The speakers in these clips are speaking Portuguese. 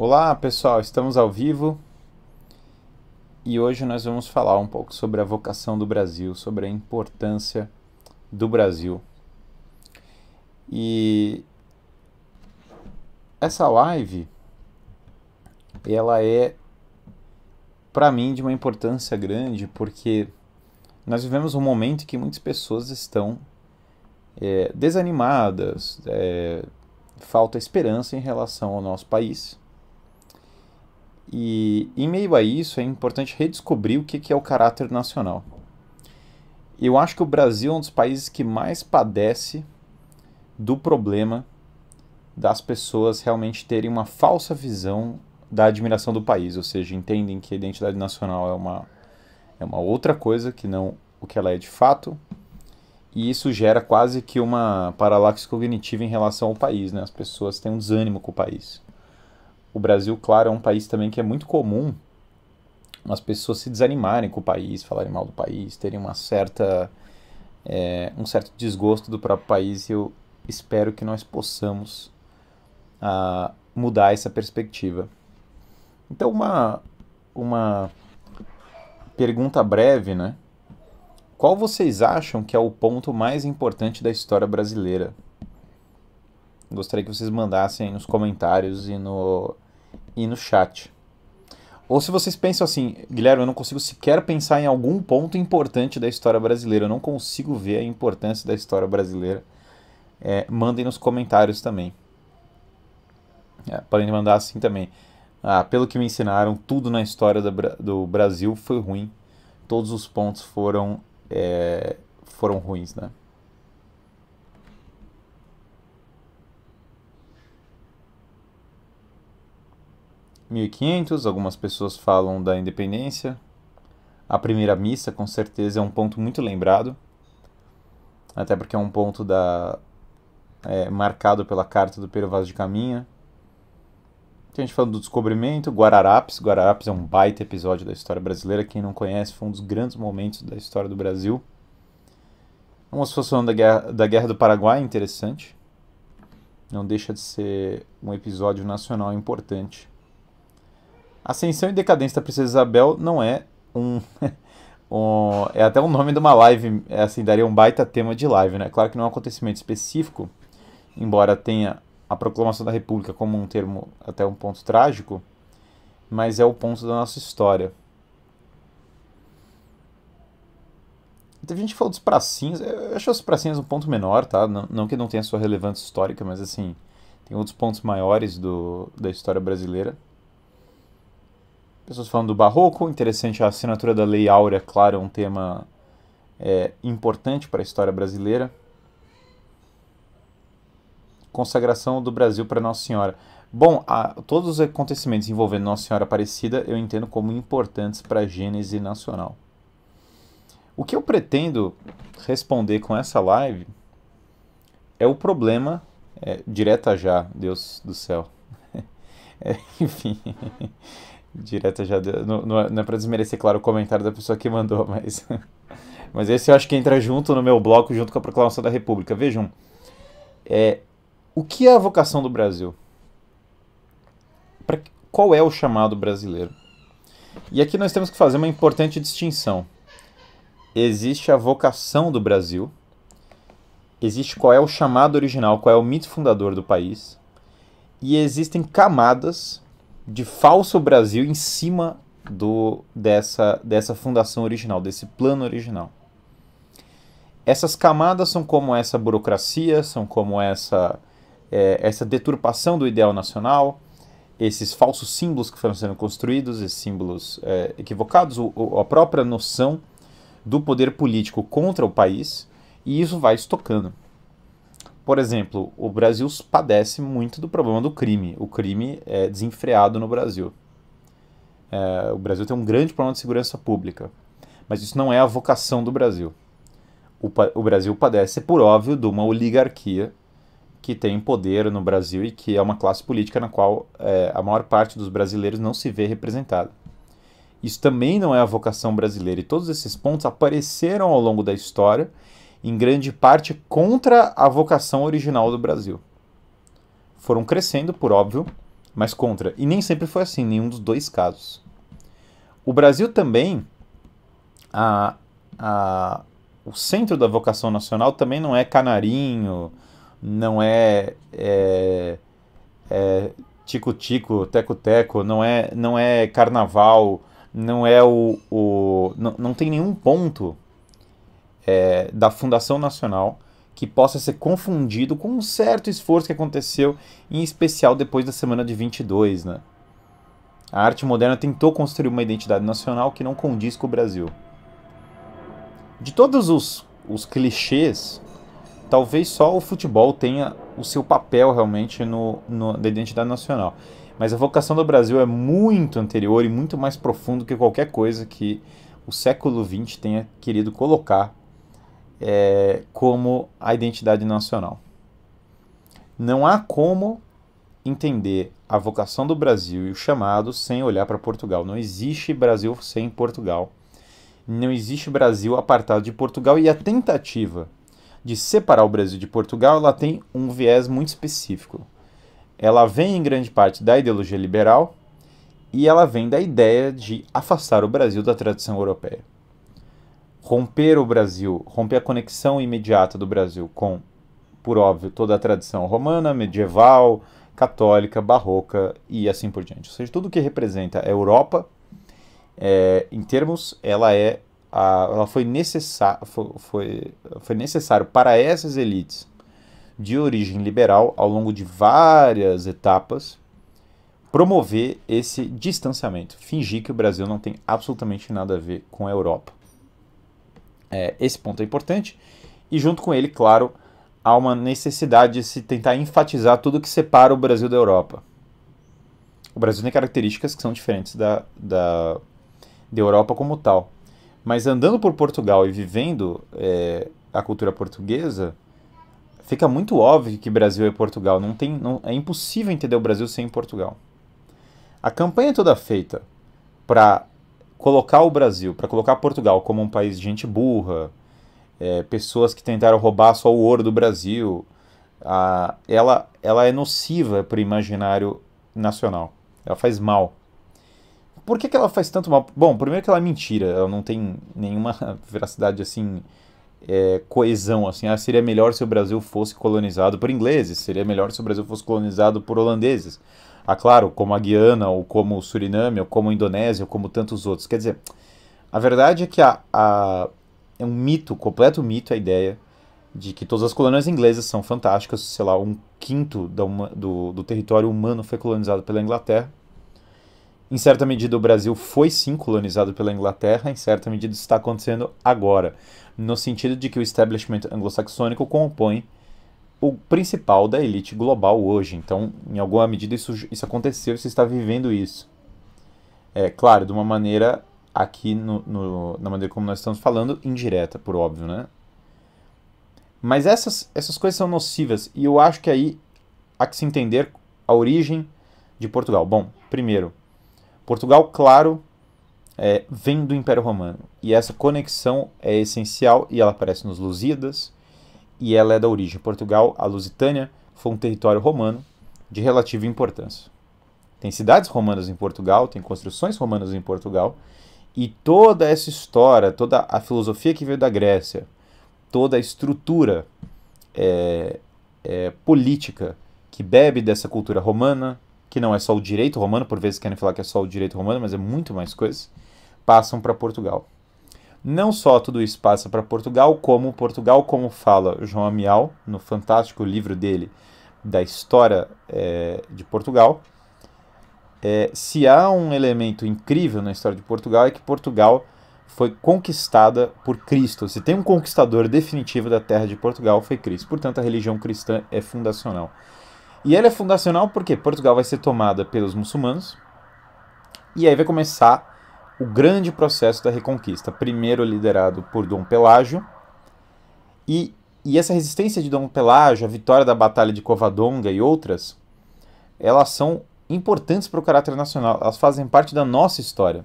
Olá pessoal, estamos ao vivo e hoje nós vamos falar um pouco sobre a vocação do Brasil, sobre a importância do Brasil. E essa live ela é para mim de uma importância grande porque nós vivemos um momento que muitas pessoas estão é, desanimadas, é, falta esperança em relação ao nosso país. E em meio a isso é importante redescobrir o que é o caráter nacional. Eu acho que o Brasil é um dos países que mais padece do problema das pessoas realmente terem uma falsa visão da admiração do país, ou seja, entendem que a identidade nacional é uma, é uma outra coisa que não o que ela é de fato, e isso gera quase que uma paralaxe cognitiva em relação ao país, né? As pessoas têm um desânimo com o país. O Brasil, claro, é um país também que é muito comum as pessoas se desanimarem com o país, falarem mal do país, terem uma certa é, um certo desgosto do próprio país e eu espero que nós possamos uh, mudar essa perspectiva. Então uma uma pergunta breve, né? Qual vocês acham que é o ponto mais importante da história brasileira? Gostaria que vocês mandassem nos comentários e no, e no chat. Ou se vocês pensam assim, Guilherme, eu não consigo sequer pensar em algum ponto importante da história brasileira, eu não consigo ver a importância da história brasileira, é, mandem nos comentários também. É, podem mandar assim também. Ah, pelo que me ensinaram, tudo na história do, do Brasil foi ruim. Todos os pontos foram é, foram ruins, né? Mil e quinhentos, algumas pessoas falam da independência. A primeira missa, com certeza, é um ponto muito lembrado, até porque é um ponto da, é, marcado pela carta do Pero Vaz de Caminha. Tem gente falando do descobrimento, Guararapes. Guararapes é um baita episódio da história brasileira. Quem não conhece, foi um dos grandes momentos da história do Brasil. Vamos falando da guerra, da guerra do Paraguai, interessante. Não deixa de ser um episódio nacional importante. Ascensão e Decadência da Princesa Isabel não é um, um, é até o nome de uma live, é assim, daria um baita tema de live, né? Claro que não é um acontecimento específico, embora tenha a proclamação da República como um termo até um ponto trágico, mas é o ponto da nossa história. Teve gente que falou dos pracinhos, eu acho os pracinhas um ponto menor, tá? Não, não que não tenha sua relevância histórica, mas assim, tem outros pontos maiores do, da história brasileira. Pessoas falando do barroco, interessante a assinatura da Lei Áurea, claro, é um tema é, importante para a história brasileira consagração do Brasil para Nossa Senhora. Bom, a, todos os acontecimentos envolvendo Nossa Senhora Aparecida eu entendo como importantes para a gênese nacional. O que eu pretendo responder com essa live é o problema, é, direta já, Deus do céu. é, enfim, direta já, não, não é, é para desmerecer, claro, o comentário da pessoa que mandou, mas, mas esse eu acho que entra junto no meu bloco, junto com a proclamação da República. Vejam, é, o que é a vocação do Brasil? Pra, qual é o chamado brasileiro? E aqui nós temos que fazer uma importante distinção. Existe a vocação do Brasil, existe qual é o chamado original, qual é o mito fundador do país, e existem camadas de falso Brasil em cima do, dessa, dessa fundação original, desse plano original. Essas camadas são como essa burocracia, são como essa é, essa deturpação do ideal nacional, esses falsos símbolos que foram sendo construídos, esses símbolos é, equivocados, o, a própria noção do poder político contra o país, e isso vai estocando. Por exemplo, o Brasil padece muito do problema do crime. O crime é desenfreado no Brasil. É, o Brasil tem um grande problema de segurança pública, mas isso não é a vocação do Brasil. O, o Brasil padece, por óbvio, de uma oligarquia que tem poder no Brasil e que é uma classe política na qual é, a maior parte dos brasileiros não se vê representada. Isso também não é a vocação brasileira, e todos esses pontos apareceram ao longo da história, em grande parte contra a vocação original do Brasil. Foram crescendo, por óbvio, mas contra. E nem sempre foi assim, nenhum dos dois casos. O Brasil também, a, a, o centro da vocação nacional também não é canarinho, não é, é, é tico-tico, teco-teco, não é, não é carnaval, não é o. o não, não tem nenhum ponto é, da Fundação Nacional que possa ser confundido com um certo esforço que aconteceu, em especial depois da semana de 22, né? A arte moderna tentou construir uma identidade nacional que não condiz com o Brasil. De todos os, os clichês, talvez só o futebol tenha o seu papel realmente no, no, na identidade nacional. Mas a vocação do Brasil é muito anterior e muito mais profundo que qualquer coisa que o século XX tenha querido colocar é, como a identidade nacional. Não há como entender a vocação do Brasil e o chamado sem olhar para Portugal. Não existe Brasil sem Portugal. Não existe Brasil apartado de Portugal e a tentativa de separar o Brasil de Portugal, ela tem um viés muito específico. Ela vem em grande parte da ideologia liberal e ela vem da ideia de afastar o Brasil da tradição europeia romper o Brasil, romper a conexão imediata do Brasil com, por óbvio, toda a tradição romana, medieval, católica, barroca e assim por diante. Ou seja, tudo que representa a Europa, é, em termos, ela é a, ela foi, necessar, foi, foi, foi necessário para essas elites de origem liberal, ao longo de várias etapas, promover esse distanciamento, fingir que o Brasil não tem absolutamente nada a ver com a Europa. É, esse ponto é importante. E junto com ele, claro, há uma necessidade de se tentar enfatizar tudo que separa o Brasil da Europa. O Brasil tem características que são diferentes da, da, da Europa como tal. Mas andando por Portugal e vivendo é, a cultura portuguesa, fica muito óbvio que Brasil é Portugal. Não tem, não, é impossível entender o Brasil sem Portugal. A campanha toda feita para colocar o Brasil, para colocar Portugal como um país de gente burra, é, pessoas que tentaram roubar só o ouro do Brasil, a, ela, ela é nociva para o imaginário nacional. Ela faz mal. Por que, que ela faz tanto mal? Bom, primeiro que ela é mentira, ela não tem nenhuma veracidade assim, é, coesão. Assim, ah, seria melhor se o Brasil fosse colonizado por ingleses, seria melhor se o Brasil fosse colonizado por holandeses. Ah, claro, como a Guiana, ou como o Suriname, ou como a Indonésia, ou como tantos outros. Quer dizer, a verdade é que a, a, é um mito, completo mito a ideia de que todas as colônias inglesas são fantásticas, sei lá, um quinto da do, do território humano foi colonizado pela Inglaterra. Em certa medida, o Brasil foi sim colonizado pela Inglaterra, em certa medida, isso está acontecendo agora, no sentido de que o establishment anglo-saxônico compõe o principal da elite global hoje. Então, em alguma medida, isso, isso aconteceu você está vivendo isso. É claro, de uma maneira, aqui no, no, na maneira como nós estamos falando, indireta, por óbvio, né? Mas essas, essas coisas são nocivas e eu acho que aí há que se entender a origem de Portugal. Bom, primeiro, Portugal, claro, é, vem do Império Romano e essa conexão é essencial e ela aparece nos Lusíadas, e ela é da origem Portugal. A Lusitânia foi um território romano de relativa importância. Tem cidades romanas em Portugal, tem construções romanas em Portugal, e toda essa história, toda a filosofia que veio da Grécia, toda a estrutura é, é, política que bebe dessa cultura romana, que não é só o direito romano, por vezes querem falar que é só o direito romano, mas é muito mais coisas, passam para Portugal. Não só tudo isso passa para Portugal, como Portugal, como fala João Amial, no fantástico livro dele da história é, de Portugal, é, se há um elemento incrível na história de Portugal é que Portugal foi conquistada por Cristo. Se tem um conquistador definitivo da terra de Portugal, foi Cristo. Portanto, a religião cristã é fundacional. E ela é fundacional porque Portugal vai ser tomada pelos muçulmanos, e aí vai começar o grande processo da Reconquista, primeiro liderado por Dom Pelágio, e, e essa resistência de Dom Pelágio, a vitória da Batalha de Covadonga e outras, elas são importantes para o caráter nacional, elas fazem parte da nossa história.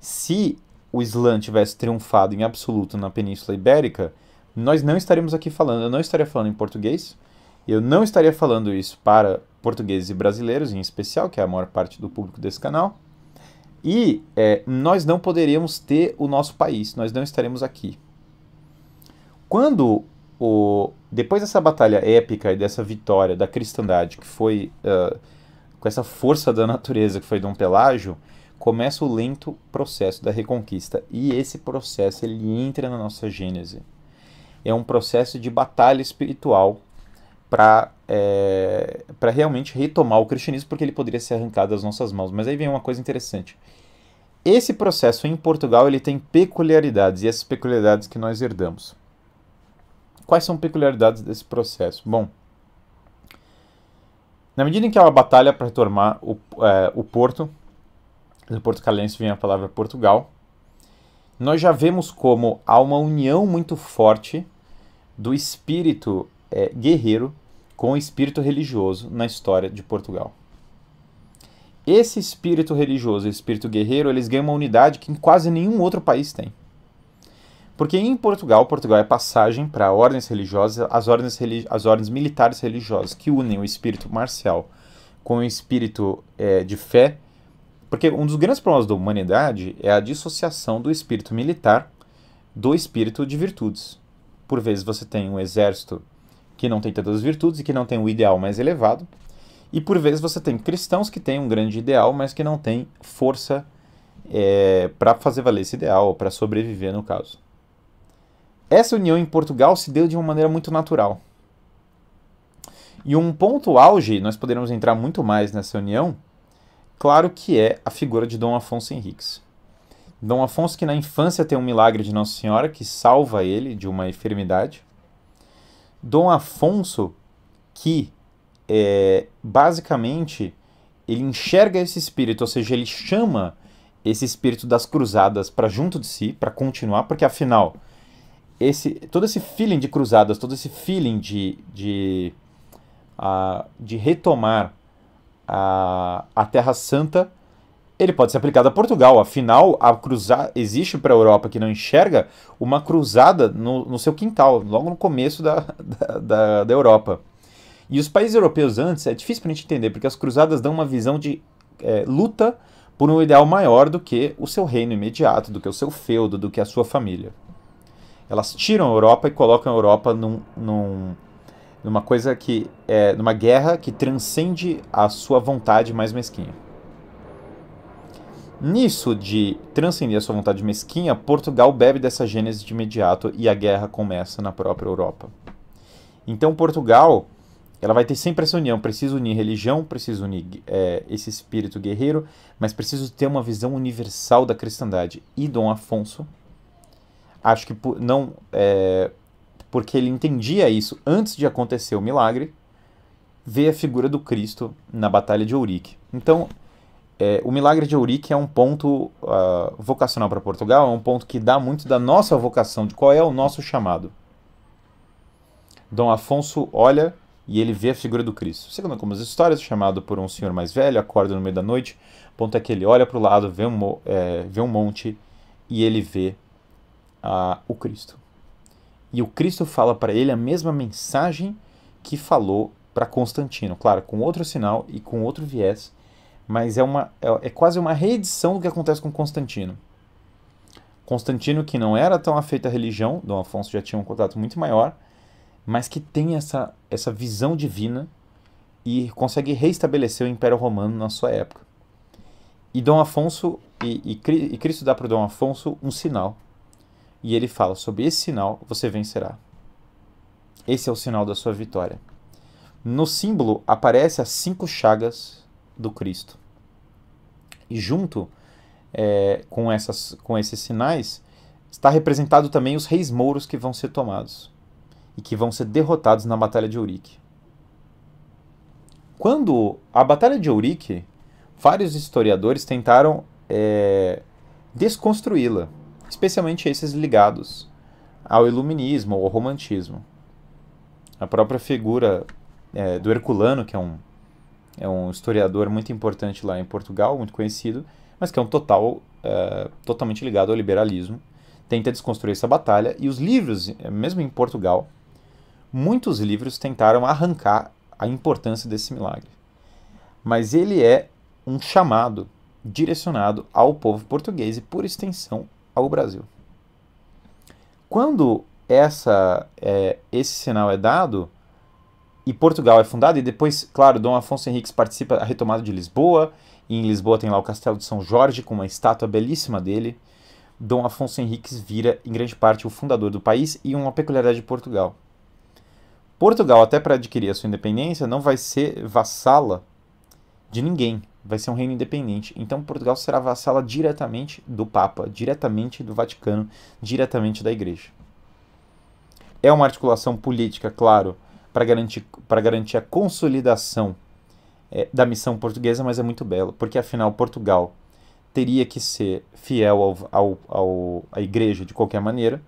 Se o Islã tivesse triunfado em absoluto na Península Ibérica, nós não estaríamos aqui falando, eu não estaria falando em português, Eu não estaria falando isso para portugueses e brasileiros, em especial, que é a maior parte do público desse canal. E é, nós não poderíamos ter o nosso país, nós não estaremos aqui. Quando o, depois dessa batalha épica e dessa vitória da cristandade, que foi uh, com essa força da natureza que foi Dom Pelágio, começa o lento processo da reconquista. E esse processo ele entra na nossa gênese. É um processo de batalha espiritual para é, realmente retomar o cristianismo, porque ele poderia ser arrancado das nossas mãos. Mas aí vem uma coisa interessante. Esse processo em Portugal ele tem peculiaridades, e essas peculiaridades que nós herdamos. Quais são peculiaridades desse processo? Bom, na medida em que há uma batalha para retomar o, é, o porto, do portucalense vem a palavra Portugal, nós já vemos como há uma união muito forte do espírito é, guerreiro com o espírito religioso na história de Portugal. Esse espírito religioso e espírito guerreiro, eles ganham uma unidade que quase nenhum outro país tem. Porque em Portugal, Portugal é passagem para ordens religiosas, as ordens, as ordens militares religiosas, que unem o espírito marcial com o espírito é, de fé. Porque um dos grandes problemas da humanidade é a dissociação do espírito militar do espírito de virtudes. Por vezes você tem um exército que não tem tantas as virtudes e que não tem o ideal mais elevado. E por vezes você tem cristãos que têm um grande ideal, mas que não têm força é, para fazer valer esse ideal, para sobreviver no caso. Essa união em Portugal se deu de uma maneira muito natural. E um ponto auge, nós poderíamos entrar muito mais nessa união, claro que é a figura de Dom Afonso Henriques. Dom Afonso que na infância tem um milagre de Nossa Senhora que salva ele de uma enfermidade. Dom Afonso, que é, basicamente ele enxerga esse espírito, ou seja, ele chama esse espírito das cruzadas para junto de si, para continuar, porque afinal, esse, todo esse feeling de cruzadas, todo esse feeling de, de, uh, de retomar a, a Terra Santa ele pode ser aplicado a Portugal. Afinal, a cruzada existe para a Europa que não enxerga uma cruzada no, no seu quintal, logo no começo da, da, da, Europa. E os países europeus antes é difícil para a gente entender, porque as cruzadas dão uma visão de é, luta por um ideal maior do que o seu reino imediato, do que o seu feudo, do que a sua família. Elas tiram a Europa e colocam a Europa num, num, numa coisa que é numa guerra que transcende a sua vontade mais mesquinha. Nisso de transcender a sua vontade mesquinha, Portugal bebe dessa gênese de imediato e a guerra começa na própria Europa. Então Portugal ela vai ter sempre essa união. Preciso unir religião, preciso unir é, esse espírito guerreiro, mas preciso ter uma visão universal da cristandade. E Dom Afonso, acho que por, não é, porque ele entendia isso antes de acontecer o milagre, vê a figura do Cristo na Batalha de Ourique. Então é, o milagre de Eurique é um ponto uh, vocacional para Portugal, é um ponto que dá muito da nossa vocação, de qual é o nosso chamado. Dom Afonso olha e ele vê a figura do Cristo. Segundo algumas histórias, chamado por um senhor mais velho, acorda no meio da noite, ponto é que ele olha para o lado, vê um, é, vê um monte e ele vê uh, o Cristo. E o Cristo fala para ele a mesma mensagem que falou para Constantino, claro, com outro sinal e com outro viés, mas é, uma, é, é quase uma reedição do que acontece com Constantino. Constantino, que não era tão afeito à religião, Dom Afonso já tinha um contato muito maior, mas que tem essa, essa visão divina e consegue reestabelecer o Império Romano na sua época. E Dom Afonso, e, e, e Cristo dá para Dom Afonso um sinal. E ele fala: sobre esse sinal você vencerá. Esse é o sinal da sua vitória. No símbolo aparece as cinco chagas do Cristo. E junto é, com, essas, com esses sinais está representado também os reis mouros que vão ser tomados e que vão ser derrotados na Batalha de Ourique. Quando a Batalha de Ourique, vários historiadores tentaram é, desconstruí-la, especialmente esses ligados ao iluminismo ou ao romantismo. A própria figura é, do Herculano, que é um é um historiador muito importante lá em Portugal, muito conhecido, mas que é um total, uh, totalmente ligado ao liberalismo. Tenta desconstruir essa batalha e os livros, mesmo em Portugal, Muitos livros tentaram arrancar a importância desse milagre. Mas ele é um chamado direcionado ao povo português e, por extensão, ao Brasil. Quando essa, é, esse sinal é dado e Portugal é fundado, e depois, claro, Dom Afonso Henriques participa da retomada de Lisboa, e em Lisboa tem lá o Castelo de São Jorge, com uma estátua belíssima dele. Dom Afonso Henriques vira, em grande parte, o fundador do país e uma peculiaridade de Portugal. Portugal, até para adquirir a sua independência, não vai ser vassala de ninguém. Vai ser um reino independente. Então Portugal será vassala diretamente do Papa, diretamente do Vaticano, diretamente da Igreja. É uma articulação política, claro, para garantir, garantir a consolidação é, da missão portuguesa, mas é muito belo, porque afinal Portugal teria que ser fiel ao, ao, ao, à Igreja de qualquer maneira,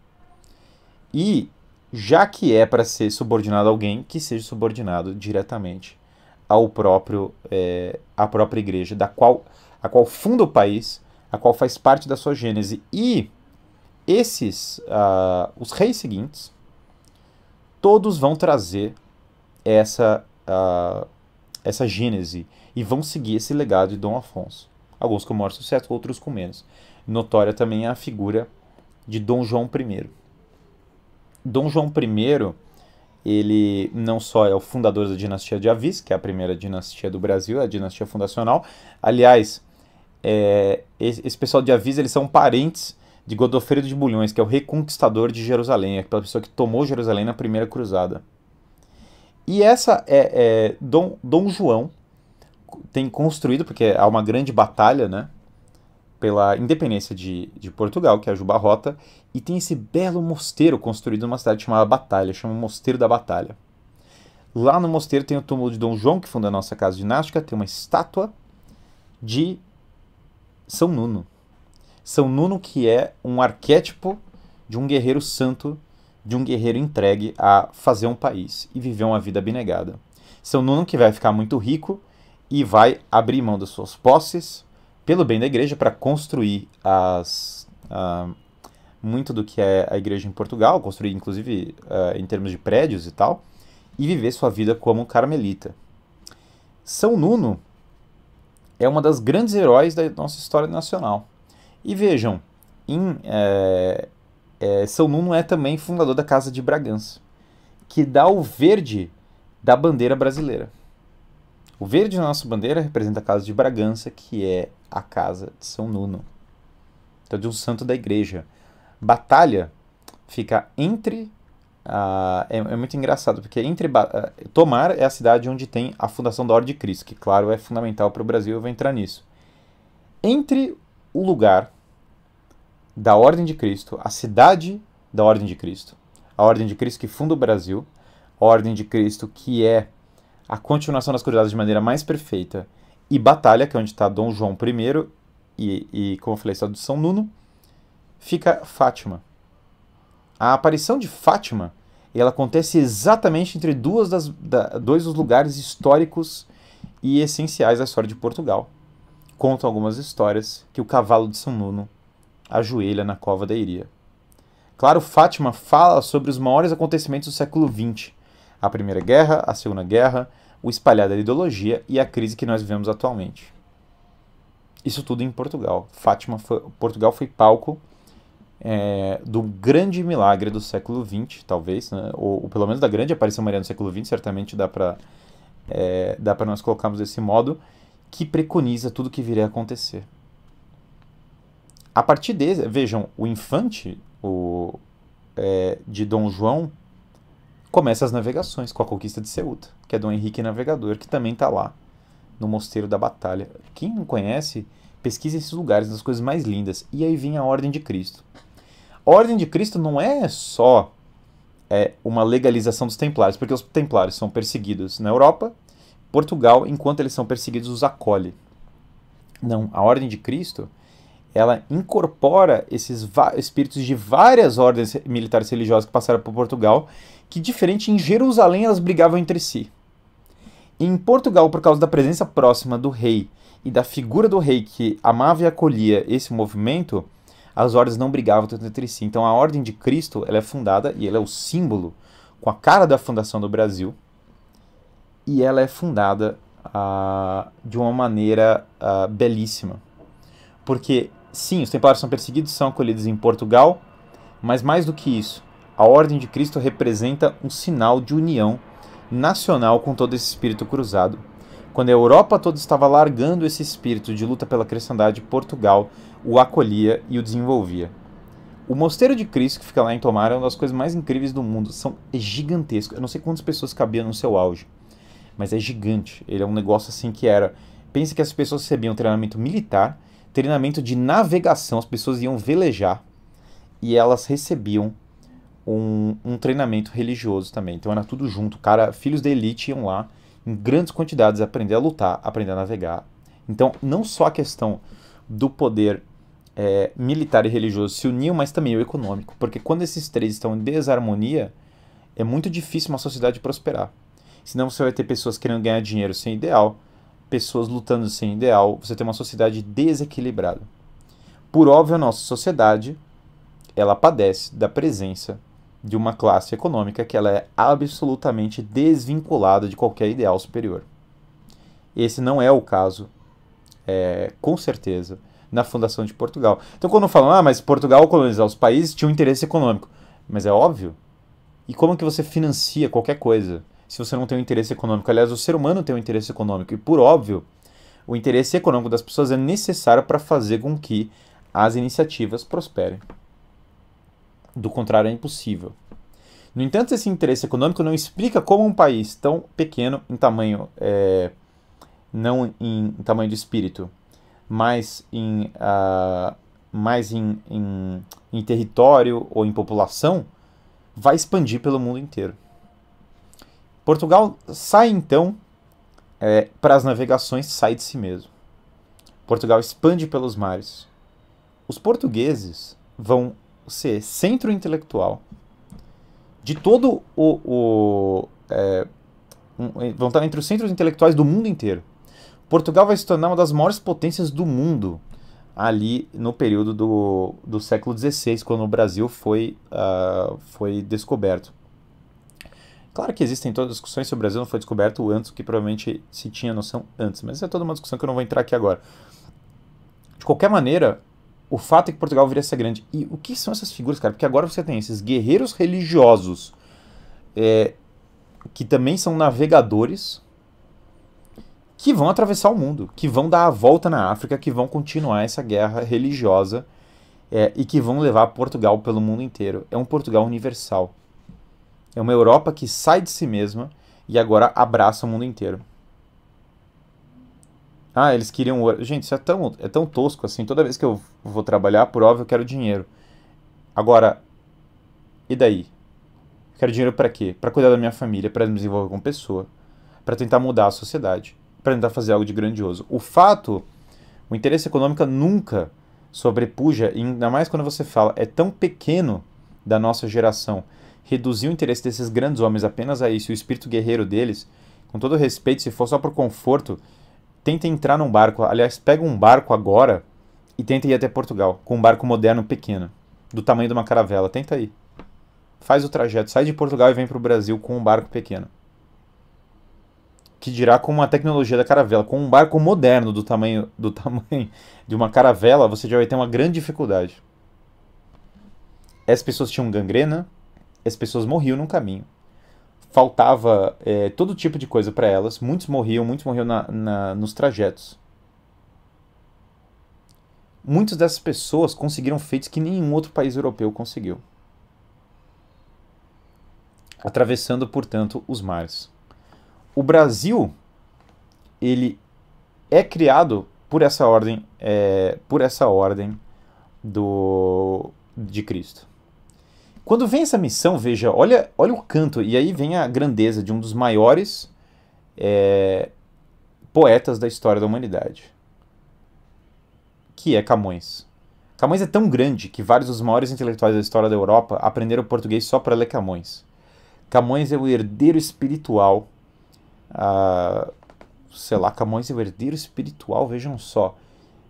e já que é para ser subordinado a alguém, que seja subordinado diretamente ao próprio é, à própria igreja, da qual a qual funda o país, a qual faz parte da sua gênese. E esses uh, os reis seguintes todos vão trazer essa uh, essa gênese e vão seguir esse legado de Dom Afonso. Alguns com maior sucesso, outros com menos. Notória também é a figura de Dom João I. Dom João I ele não só é o fundador da dinastia de Avis, que é a primeira dinastia do Brasil, a dinastia fundacional. Aliás, é, esse pessoal de Avis eles são parentes de Godofredo de Bulhões, que é o reconquistador de Jerusalém, aquela pessoa que tomou Jerusalém na primeira cruzada. E essa é, é Dom, Dom João tem construído, porque há uma grande batalha, né? pela independência de, de Portugal, que é a Jubarrota, e tem esse belo mosteiro construído numa cidade chamada Batalha, chama Mosteiro da Batalha. Lá no mosteiro tem o túmulo de Dom João, que funda a nossa casa dinástica, tem uma estátua de São Nuno. São Nuno que é um arquétipo de um guerreiro santo, de um guerreiro entregue a fazer um país e viver uma vida abnegada. São Nuno que vai ficar muito rico e vai abrir mão das suas posses, pelo bem da igreja para construir as uh, muito do que é a igreja em Portugal, construir inclusive uh, em termos de prédios e tal, e viver sua vida como carmelita. São Nuno é uma das grandes heróis da nossa história nacional. E vejam, em, é, é, São Nuno é também fundador da Casa de Bragança, que dá o verde da bandeira brasileira. O verde na nossa bandeira representa a Casa de Bragança, que é a casa de São Nuno. Então, de um santo da igreja. Batalha fica entre. Uh, é, é, muito engraçado, porque entre uh, Tomar é a cidade onde tem a fundação da Ordem de Cristo, que, claro, é fundamental para o Brasil, eu vou entrar nisso. Entre o lugar da Ordem de Cristo, a cidade da Ordem de Cristo, a Ordem de Cristo que funda o Brasil, a Ordem de Cristo que é a continuação das cruzadas de maneira mais perfeita e Batalha, que é onde está Dom João I e, e, como eu falei, está de São Nuno, fica Fátima. A aparição de Fátima ela acontece exatamente entre duas das, da, dois dos lugares históricos e essenciais da história de Portugal. Contam algumas histórias que o cavalo de São Nuno ajoelha na cova da Iria. Claro, Fátima fala sobre os maiores acontecimentos do século XX. A Primeira Guerra, a Segunda Guerra, o espalhar da ideologia e a crise que nós vivemos atualmente. Isso tudo em Portugal. Fátima foi, Portugal foi palco é, do grande milagre do século XX, talvez, né? ou, ou, pelo menos da grande aparição mariana do século XX, certamente dá para é, dá para nós colocarmos desse modo, que preconiza tudo que viria a acontecer. A partir desse, vejam, o infante o, é, de Dom João começa as navegações com a conquista de Ceuta, que é Dom Henrique Navegador, que também está lá no Mosteiro da Batalha. Quem não conhece, pesquise esses lugares, das coisas mais lindas. E aí vem a Ordem de Cristo. A Ordem de Cristo não é só é, uma legalização dos templários, porque os templários são perseguidos na Europa, Portugal, enquanto eles são perseguidos, os acolhe. Não, a Ordem de Cristo ela incorpora esses espíritos de várias ordens militares religiosas que passaram por Portugal, que diferente em Jerusalém elas brigavam entre si. Em Portugal, por causa da presença próxima do rei e da figura do rei que amava e acolhia esse movimento, as ordens não brigavam tanto entre si. Então a ordem de Cristo ela é fundada e ela é o símbolo com a cara da fundação do Brasil, e ela é fundada uh, de uma maneira uh, belíssima. Porque, sim, os templários são perseguidos, são acolhidos em Portugal, mas mais do que isso, a Ordem de Cristo representa um sinal de união nacional com todo esse espírito cruzado. Quando a Europa toda estava largando esse espírito de luta pela cristandade, Portugal o acolhia e o desenvolvia. O Mosteiro de Cristo, que fica lá em Tomar, é uma das coisas mais incríveis do mundo. São, é gigantesco. Eu não sei quantas pessoas cabiam no seu auge, mas é gigante. Ele é um negócio assim que era. Pense que as pessoas recebiam treinamento militar, treinamento de navegação, as pessoas iam velejar e elas recebiam um, um treinamento religioso também. Então era tudo junto. Cara, filhos da elite iam lá em grandes quantidades aprender a lutar, aprender a navegar. Então, não só a questão do poder é, militar e religioso se uniam, mas também o econômico. Porque quando esses três estão em desarmonia, é muito difícil uma sociedade prosperar. Senão você vai ter pessoas querendo ganhar dinheiro sem ideal, pessoas lutando sem ideal, você tem uma sociedade desequilibrada. Por óbvio, a nossa sociedade ela padece da presença de uma classe econômica que ela é absolutamente desvinculada de qualquer ideal superior. Esse não é o caso, é, com certeza, na fundação de Portugal. Então, quando falam, ah, mas Portugal colonizar os países tinha um interesse econômico. Mas é óbvio. E como que você financia qualquer coisa se você não tem um interesse econômico? Aliás, o ser humano tem um interesse econômico. E, por óbvio, o interesse econômico das pessoas é necessário para fazer com que as iniciativas prosperem. Do contrário, é impossível. No entanto, esse interesse econômico não explica como um país tão pequeno em tamanho, é, não em, em, tamanho de espírito, mas em, uh, mais em, em, em território ou em população, vai expandir pelo mundo inteiro. Portugal sai então é, para as navegações, sai de si mesmo. Portugal expande pelos mares. Os portugueses vão ser centro intelectual de todo o. o é, um, vão estar entre os centros intelectuais do mundo inteiro. Portugal vai se tornar uma das maiores potências do mundo ali no período do, do século XVI, quando o Brasil foi, uh, foi descoberto. Claro que existem todas as discussões se o Brasil não foi descoberto antes, que provavelmente se tinha noção antes, mas é toda uma discussão que eu não vou entrar aqui agora. De qualquer maneira, o fato é que Portugal viria a ser grande. E o que são essas figuras, cara? Porque agora você tem esses guerreiros religiosos é, que também são navegadores que vão atravessar o mundo, que vão dar a volta na África, que vão continuar essa guerra religiosa é, e que vão levar Portugal pelo mundo inteiro. É um Portugal universal. É uma Europa que sai de si mesma e agora abraça o mundo inteiro. Ah, eles queriam. Gente, isso é tão, é tão tosco assim. Toda vez que eu vou trabalhar, por óbvio, eu quero dinheiro. Agora, e daí? Quero dinheiro para quê? Para cuidar da minha família, para me desenvolver como pessoa, para tentar mudar a sociedade, para tentar fazer algo de grandioso. O fato, o interesse econômico nunca sobrepuja, ainda mais quando você fala, é tão pequeno da nossa geração. Reduzir o interesse desses grandes homens apenas a isso, o espírito guerreiro deles, com todo respeito, se for só por conforto, tenta entrar num barco. Aliás, pega um barco agora e tenta ir até Portugal, com um barco moderno pequeno, do tamanho de uma caravela. Tenta ir. Faz o trajeto, sai de Portugal e vem para o Brasil com um barco pequeno. Que dirá com uma tecnologia da caravela. Com um barco moderno do tamanho, do tamanho de uma caravela, você já vai ter uma grande dificuldade. As pessoas tinham gangrena, as pessoas morriam no caminho faltava é, todo tipo de coisa para elas. Muitos morriam, muitos morriam na, na, nos trajetos. Muitas dessas pessoas conseguiram feitos que nenhum outro país europeu conseguiu. Atravessando, portanto, os mares. O Brasil, ele é criado por essa ordem, é, por essa ordem do, de Cristo. Quando vem essa missão, veja, olha, olha o canto, e aí vem a grandeza de um dos maiores é, poetas da história da humanidade, que é Camões. Camões é tão grande que vários dos maiores intelectuais da história da Europa aprenderam português só para ler Camões. Camões é o herdeiro espiritual, uh, sei lá, Camões é o herdeiro espiritual, vejam só,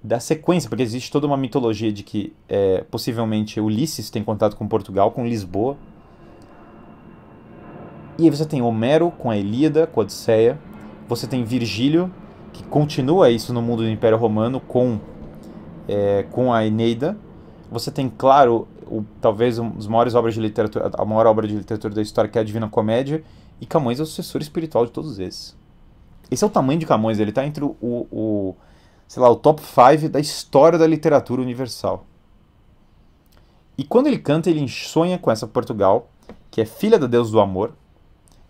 da sequência, porque existe toda uma mitologia de que é, possivelmente Ulisses tem contato com Portugal, com Lisboa. E aí você tem Homero com a Ilíada, com a Odisseia. Você tem Virgílio, que continua isso no mundo do Império Romano com, é, com a Eneida. Você tem, claro, o, talvez um dos maiores obras de literatura, a maior obra de literatura da história, que é a Divina Comédia, e Camões é o sucessor espiritual de todos esses. Esse é o tamanho de Camões, ele está entre o, o, sei lá, o top 5 da história da literatura universal. E quando ele canta, ele sonha com essa Portugal, que é filha da Deus do amor,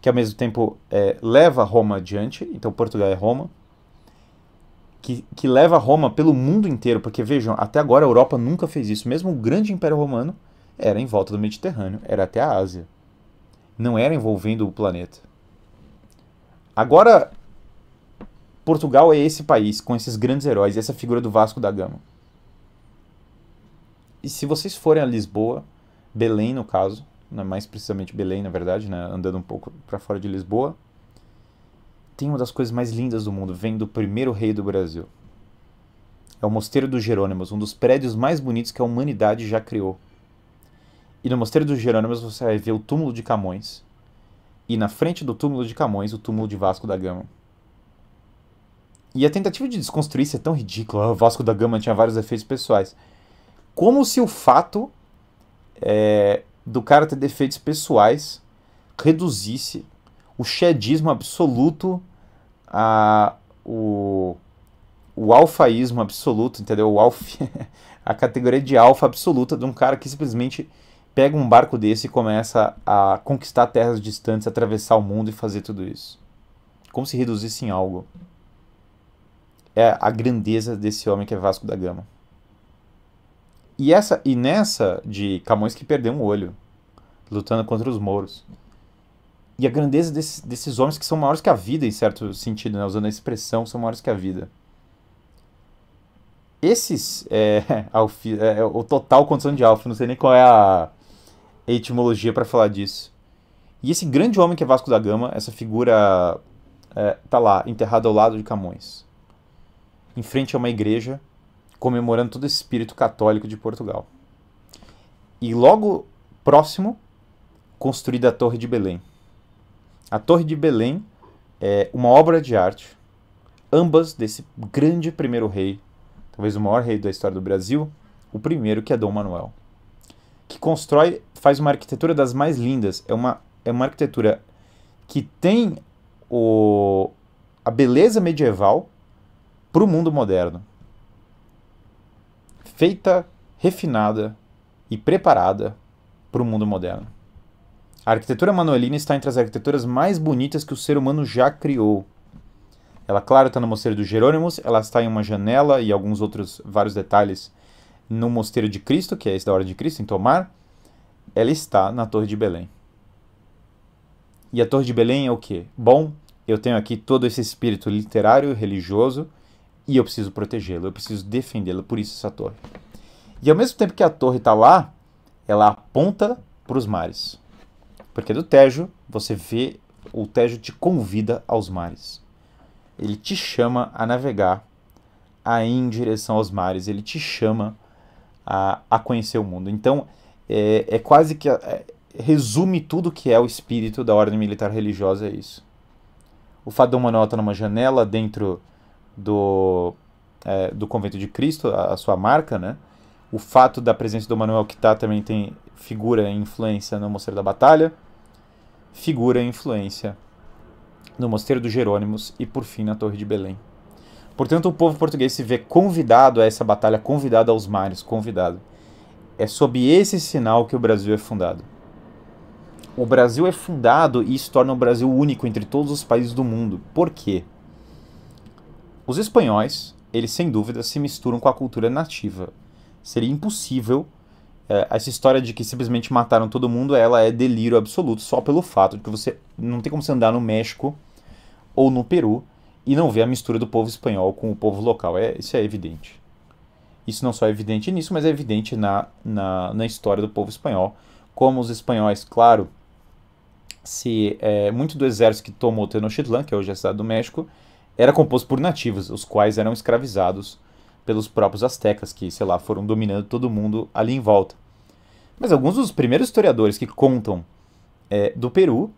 que ao mesmo tempo é, leva Roma adiante, então Portugal é Roma, que, que leva Roma pelo mundo inteiro, porque vejam, até agora a Europa nunca fez isso, mesmo o grande Império Romano era em volta do Mediterrâneo, era até a Ásia, não era envolvendo o planeta. Agora, Portugal é esse país com esses grandes heróis, essa figura do Vasco da Gama. E se vocês forem a Lisboa, Belém no caso, né, mais precisamente Belém, na verdade, né, andando um pouco para fora de Lisboa, tem uma das coisas mais lindas do mundo, vem do primeiro rei do Brasil. É o Mosteiro dos Jerônimos, um dos prédios mais bonitos que a humanidade já criou. E no Mosteiro dos Jerônimos você vai ver o túmulo de Camões. E na frente do túmulo de Camões, o túmulo de Vasco da Gama. E a tentativa de desconstruir isso é tão ridícula. O Vasco da Gama tinha vários efeitos pessoais. Como se o fato é, do cara ter defeitos pessoais reduzisse o chedismo absoluto a o, o alfaísmo absoluto, entendeu? O alf, a categoria de alfa absoluta de um cara que simplesmente pega um barco desse e começa a conquistar terras distantes, atravessar o mundo e fazer tudo isso. Como se reduzisse em algo. É a grandeza desse homem que é Vasco da Gama. E, essa, e nessa de Camões que perdeu um olho, lutando contra os mouros. E a grandeza desse, desses homens que são maiores que a vida, em certo sentido, né? usando a expressão, são maiores que a vida. Esses, é, alfi, é, o total condição de alfa, não sei nem qual é a etimologia para falar disso. E esse grande homem que é Vasco da Gama, essa figura é, tá lá, enterrada ao lado de Camões. Em frente a uma igreja comemorando todo esse espírito católico de Portugal. E logo próximo, construída a Torre de Belém. A Torre de Belém é uma obra de arte, ambas desse grande primeiro rei, talvez o maior rei da história do Brasil, o primeiro que é Dom Manuel, que constrói, faz uma arquitetura das mais lindas, é uma, é uma arquitetura que tem o, a beleza medieval para o mundo moderno feita, refinada e preparada para o mundo moderno. A arquitetura manuelina está entre as arquiteturas mais bonitas que o ser humano já criou. Ela, claro, está no Mosteiro dos Jerônimos, ela está em uma janela e alguns outros vários detalhes no Mosteiro de Cristo, que é esse da Hora de Cristo, em Tomar. Ela está na Torre de Belém. E a Torre de Belém é o quê? Bom, eu tenho aqui todo esse espírito literário e religioso e eu preciso protegê-lo, eu preciso defendê-lo, por isso essa torre. E ao mesmo tempo que a torre está lá, ela aponta para os mares. Porque do Tejo, você vê, o Tejo te convida aos mares. Ele te chama a navegar, a ir em direção aos mares, ele te chama a, a conhecer o mundo. Então, é, é quase que. É, resume tudo que é o espírito da ordem militar religiosa, é isso. O Fadão Manuel está numa janela dentro do, é, do Convento de Cristo, a, a, sua marca, né? O fato da presença do Manuel Quitá também tem figura e influência no Mosteiro da Batalha, figura e influência no Mosteiro dos Jerônimos e, por fim, na Torre de Belém. Portanto, o povo português se vê convidado a essa batalha, convidado aos mares, convidado. É sob esse sinal que o Brasil é fundado. O Brasil é fundado e isso torna o Brasil único entre todos os países do mundo. Por quê? Os espanhóis, eles sem dúvida se misturam com a cultura nativa. Seria impossível é, essa história de que simplesmente mataram todo mundo, ela é delírio absoluto só pelo fato de que você não tem como você andar no México ou no Peru e não ver a mistura do povo espanhol com o povo local. É, isso é evidente. Isso não só é evidente nisso, mas é evidente na, na, na história do povo espanhol. Como os espanhóis, claro, se é, muito do exército que tomou Tenochtitlan, que é hoje a cidade do México, era composto por nativos, os quais eram escravizados pelos próprios astecas, que, sei lá, foram dominando todo mundo ali em volta. Mas alguns dos primeiros historiadores que contam é, do Peru,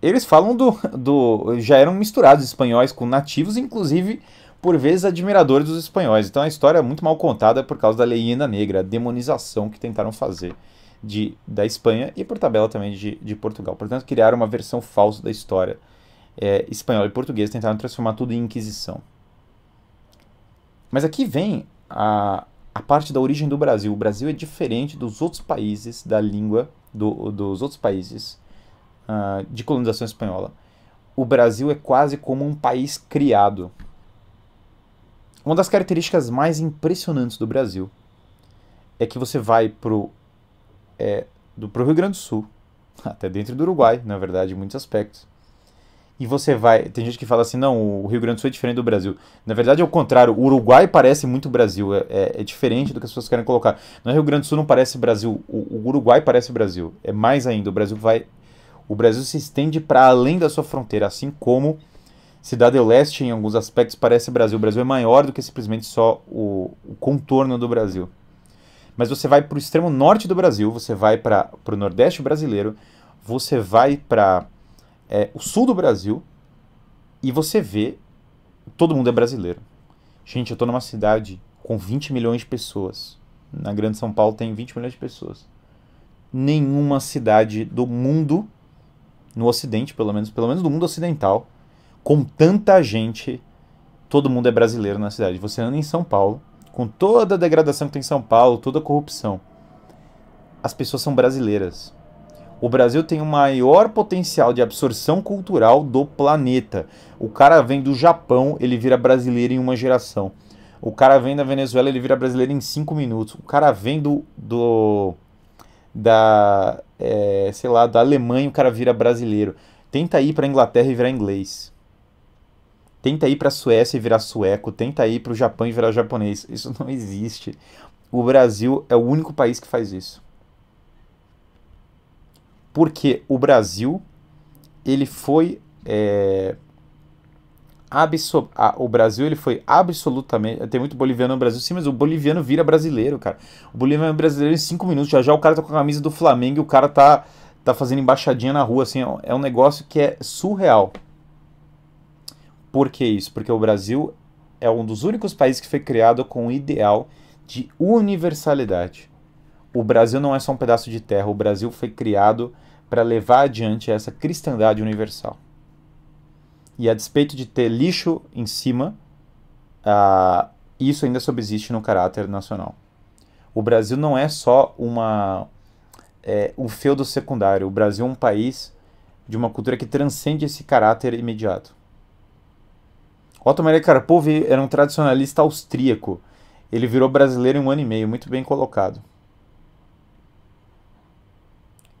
eles falam do, do. Já eram misturados espanhóis com nativos, inclusive por vezes admiradores dos espanhóis. Então a história é muito mal contada por causa da leyenda negra, a demonização que tentaram fazer de, da Espanha e por tabela também de, de Portugal. Portanto, criaram uma versão falsa da história é, espanhola e portuguesa, tentaram transformar tudo em Inquisição. Mas aqui vem a, a parte da origem do Brasil. O Brasil é diferente dos outros países da língua, do, dos outros países uh, de colonização espanhola. O Brasil é quase como um país criado. Uma das características mais impressionantes do Brasil é que você vai pro, é, do, pro Rio Grande do Sul, até dentro do Uruguai, na verdade, em muitos aspectos e você vai. Tem gente que fala assim, não, o Rio Grande do Sul é diferente do Brasil. Na verdade é o contrário, o Uruguai parece muito Brasil, é, é, é diferente do que as pessoas querem colocar. No Rio Grande do Sul não parece Brasil, o, o Uruguai parece Brasil. É mais ainda, o Brasil vai. O Brasil se estende para além da sua fronteira, assim como Cidade Leste, em alguns aspectos, parece Brasil. O Brasil é maior do que simplesmente só o, o contorno do Brasil. Mas você vai para o extremo norte do Brasil, você vai para o Nordeste brasileiro, você vai para é, o sul do Brasil e você vê todo mundo é brasileiro. Gente, eu estou numa cidade com 20 milhões de pessoas. Na Grande São Paulo tem 20 milhões de pessoas. Nenhuma cidade do mundo, no Ocidente, pelo menos, pelo menos do mundo ocidental, com tanta gente, todo mundo é brasileiro na cidade. Você anda em São Paulo, com toda a degradação que tem em São Paulo, toda a corrupção. As pessoas são brasileiras o Brasil tem o maior potencial de absorção cultural do planeta. O cara vem do Japão, ele vira brasileiro em uma geração. O cara vem da Venezuela, ele vira brasileiro em cinco minutos. O cara vem do, do da, é, sei lá, da Alemanha, o cara vira brasileiro. Tenta ir para Inglaterra e virar inglês. Tenta ir para Suécia e virar sueco. Tenta ir para o Japão e virar japonês. Isso não existe. O Brasil é o único país que faz isso porque o Brasil ele foi é, a, o Brasil ele foi absolutamente tem muito boliviano no Brasil sim mas o boliviano vira brasileiro cara. O boliviano é brasileiro em cinco minutos já já o cara tá com a camisa do Flamengo e o cara tá tá fazendo embaixadinha na rua assim é um negócio que é surreal. Por que isso? Porque o Brasil é um dos únicos países que foi criado com o ideal de universalidade. O Brasil não é só um pedaço de terra o Brasil foi criado para levar adiante essa cristandade universal. E a despeito de ter lixo em cima, uh, isso ainda subsiste no caráter nacional. O Brasil não é só uma é, um feudo secundário. O Brasil é um país de uma cultura que transcende esse caráter imediato. Otto Maria Karpov era um tradicionalista austríaco. Ele virou brasileiro em um ano e meio, muito bem colocado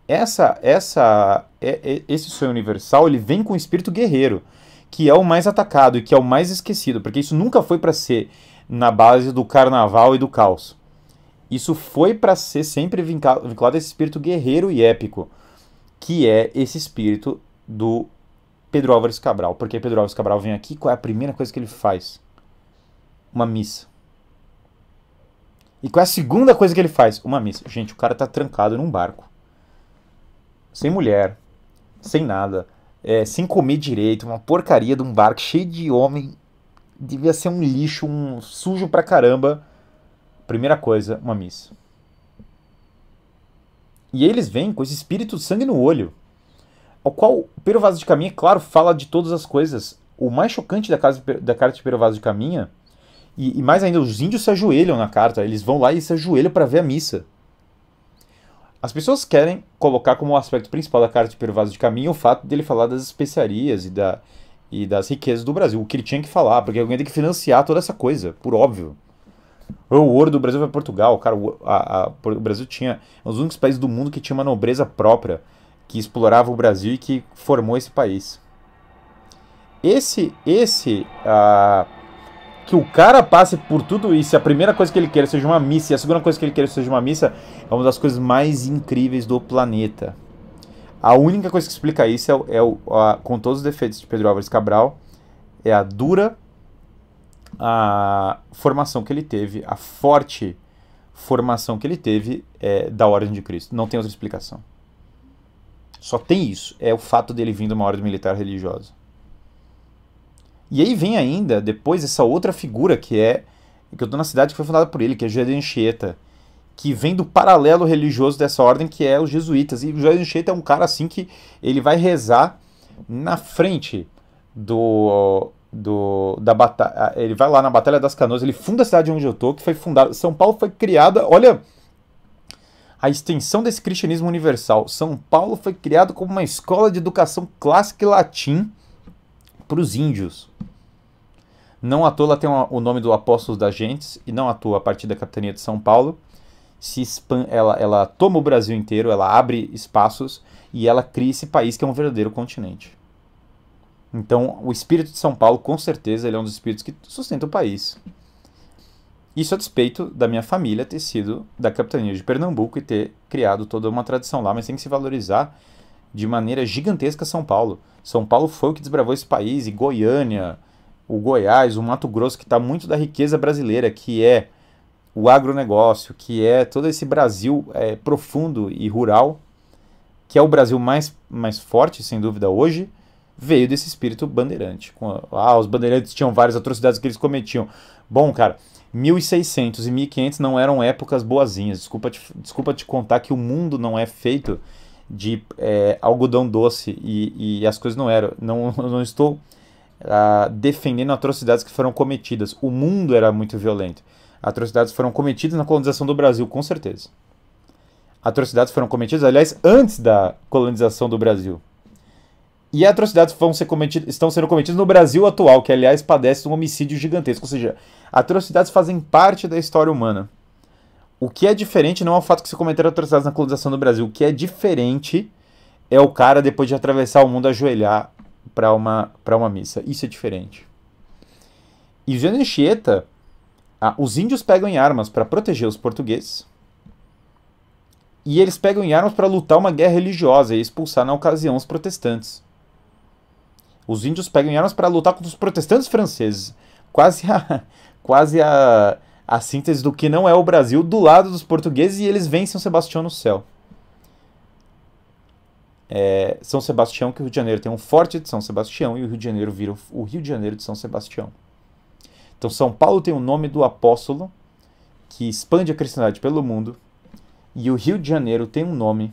essa, essa, é, é, esse sonho universal ele vem com o espírito guerreiro, que é o mais atacado e que é o mais esquecido, porque isso nunca foi para ser na base do carnaval e do caos. Isso foi para ser sempre vinculado a esse espírito guerreiro e épico, que é esse espírito do Pedro Álvares Cabral. Porque Pedro Álvares Cabral vem aqui, qual é a primeira coisa que ele faz? Uma missa. E qual é a segunda coisa que ele faz? Uma missa. Gente, o cara tá trancado num barco sem mulher, sem nada, é, sem comer direito, uma porcaria de um barco cheio de homem, devia ser um lixo, um sujo pra caramba. Primeira coisa, uma missa. E eles vêm com esse espírito de sangue no olho, ao qual Pero Vaz de Caminha, claro, fala de todas as coisas. O mais chocante da, casa, da carta de Pero Vaz de Caminha, e, e mais ainda, os índios se ajoelham na carta, eles vão lá e se ajoelham para ver a missa. As pessoas querem colocar como aspecto principal da carta de Pervaz de Caminho o fato dele falar das especiarias e, da, e das riquezas do Brasil, o que ele tinha que falar, porque alguém tem que financiar toda essa coisa, por óbvio. O ouro do Brasil vai Portugal, cara, o, a, a, o Brasil tinha um dos únicos países do mundo que tinha uma nobreza própria, que explorava o Brasil e que formou esse país. Esse, esse, uh, que o cara passe por tudo isso, e a primeira coisa que ele quer seja uma missa, e a segunda coisa que ele quer seja uma missa, é uma das coisas mais incríveis do planeta. A única coisa que explica isso é, é o, a, com todos os defeitos de Pedro Álvares Cabral, é a dura a formação que ele teve, a forte formação que ele teve é, da Ordem de Cristo. Não tem outra explicação. Só tem isso. É o fato dele vir de uma ordem militar religiosa. E aí vem ainda, depois, essa outra figura que é. que eu tô na cidade que foi fundada por ele, que é José de Anchieta, que vem do paralelo religioso dessa ordem, que é os jesuítas. E o José de Anchieta é um cara assim que ele vai rezar na frente do. do da batalha. Ele vai lá na Batalha das Canoas, ele funda a cidade onde eu tô, que foi fundada. São Paulo foi criada. Olha a extensão desse cristianismo universal. São Paulo foi criado como uma escola de educação clássica e latim para os índios. Não à toa tem o nome do Apóstolo das Gentes, e não à toa a partir da capitania de São Paulo. Se expand, ela, ela toma o Brasil inteiro, ela abre espaços e ela cria esse país que é um verdadeiro continente. Então, o espírito de São Paulo, com certeza, ele é um dos espíritos que sustenta o país. Isso a despeito da minha família ter sido da capitania de Pernambuco e ter criado toda uma tradição lá, mas tem que se valorizar de maneira gigantesca São Paulo. São Paulo foi o que desbravou esse país, e Goiânia, o Goiás, o Mato Grosso, que está muito da riqueza brasileira, que é o agronegócio, que é todo esse Brasil é, profundo e rural, que é o Brasil mais, mais forte, sem dúvida, hoje, veio desse espírito bandeirante. Ah, os bandeirantes tinham várias atrocidades que eles cometiam. Bom, cara, 1600 e 1500 não eram épocas boazinhas. Desculpa te, desculpa te contar que o mundo não é feito de é, algodão doce e, e, as coisas não eram. Não, não estou uh, defendendo atrocidades que foram cometidas. O mundo era muito violento. Atrocidades foram cometidas na colonização do Brasil, com certeza. Atrocidades foram cometidas, aliás, antes da colonização do Brasil. E atrocidades vão ser cometidas, estão sendo cometidas no Brasil atual, que aliás padece um homicídio gigantesco. Ou seja, atrocidades fazem parte da história humana. O que é diferente não é o fato que se cometeram atrocidades na colonização do Brasil. O que é diferente é o cara, depois de atravessar o mundo, ajoelhar para uma, uma missa. Isso é diferente. E o Anchieta, ah, os índios pegam em armas para proteger os portugueses. E eles pegam em armas para lutar uma guerra religiosa e expulsar na ocasião os protestantes. Os índios pegam em armas para lutar contra os protestantes franceses. Quase a, quase a, a síntese do que não é o Brasil do lado dos portugueses e eles vencem São Sebastião no céu. É, São Sebastião, que o Rio de Janeiro tem um forte de São Sebastião e o Rio de Janeiro vira o Rio de Janeiro de São Sebastião. Então São Paulo tem o nome do apóstolo que expande a cristandade pelo mundo e o Rio de Janeiro tem um nome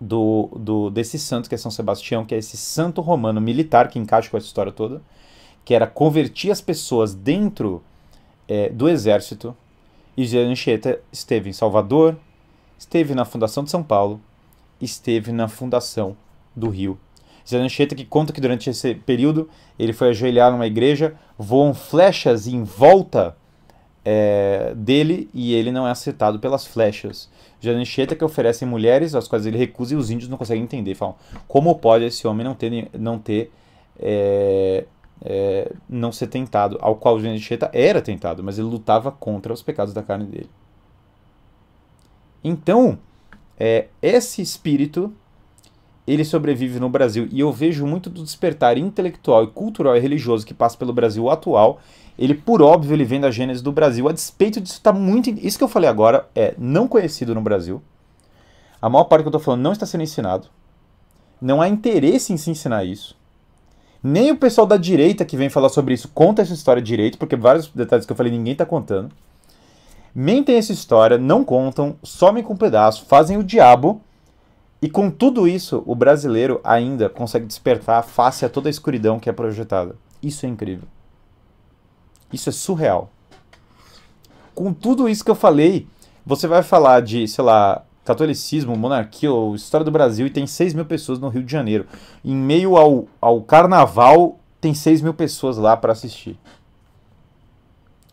do, do desse santo que é São Sebastião, que é esse santo romano militar que encaixa com essa história toda, que era convertir as pessoas dentro é, do exército. E José Anchieta esteve em Salvador, esteve na fundação de São Paulo, esteve na fundação do Rio. José Anchieta que conta que durante esse período ele foi ajoelhar numa igreja, voam flechas em volta é, dele e ele não é acertado pelas flechas. José Anchieta que oferece mulheres, as quais ele recusa e os índios não conseguem entender. Falam, como pode esse homem não ter, não ter é, é, não ser tentado, ao qual o Anchieta era tentado, mas ele lutava contra os pecados da carne dele. Então, é, esse espírito ele sobrevive no Brasil e eu vejo muito do despertar intelectual e cultural e religioso que passa pelo Brasil atual. Ele, por óbvio, ele vem da gênese do Brasil. A despeito disso, está muito. Isso que eu falei agora é não conhecido no Brasil. A maior parte que eu estou falando não está sendo ensinado. Não há interesse em se ensinar isso. Nem o pessoal da direita que vem falar sobre isso conta essa história direito, porque vários detalhes que eu falei ninguém está contando. Mentem essa história, não contam, somem com um pedaço, fazem o diabo. E com tudo isso, o brasileiro ainda consegue despertar face a toda a escuridão que é projetada. Isso é incrível. Isso é surreal. Com tudo isso que eu falei, você vai falar de, sei lá, catolicismo, monarquia, história do Brasil, e tem 6 mil pessoas no Rio de Janeiro. Em meio ao, ao carnaval, tem 6 mil pessoas lá para assistir.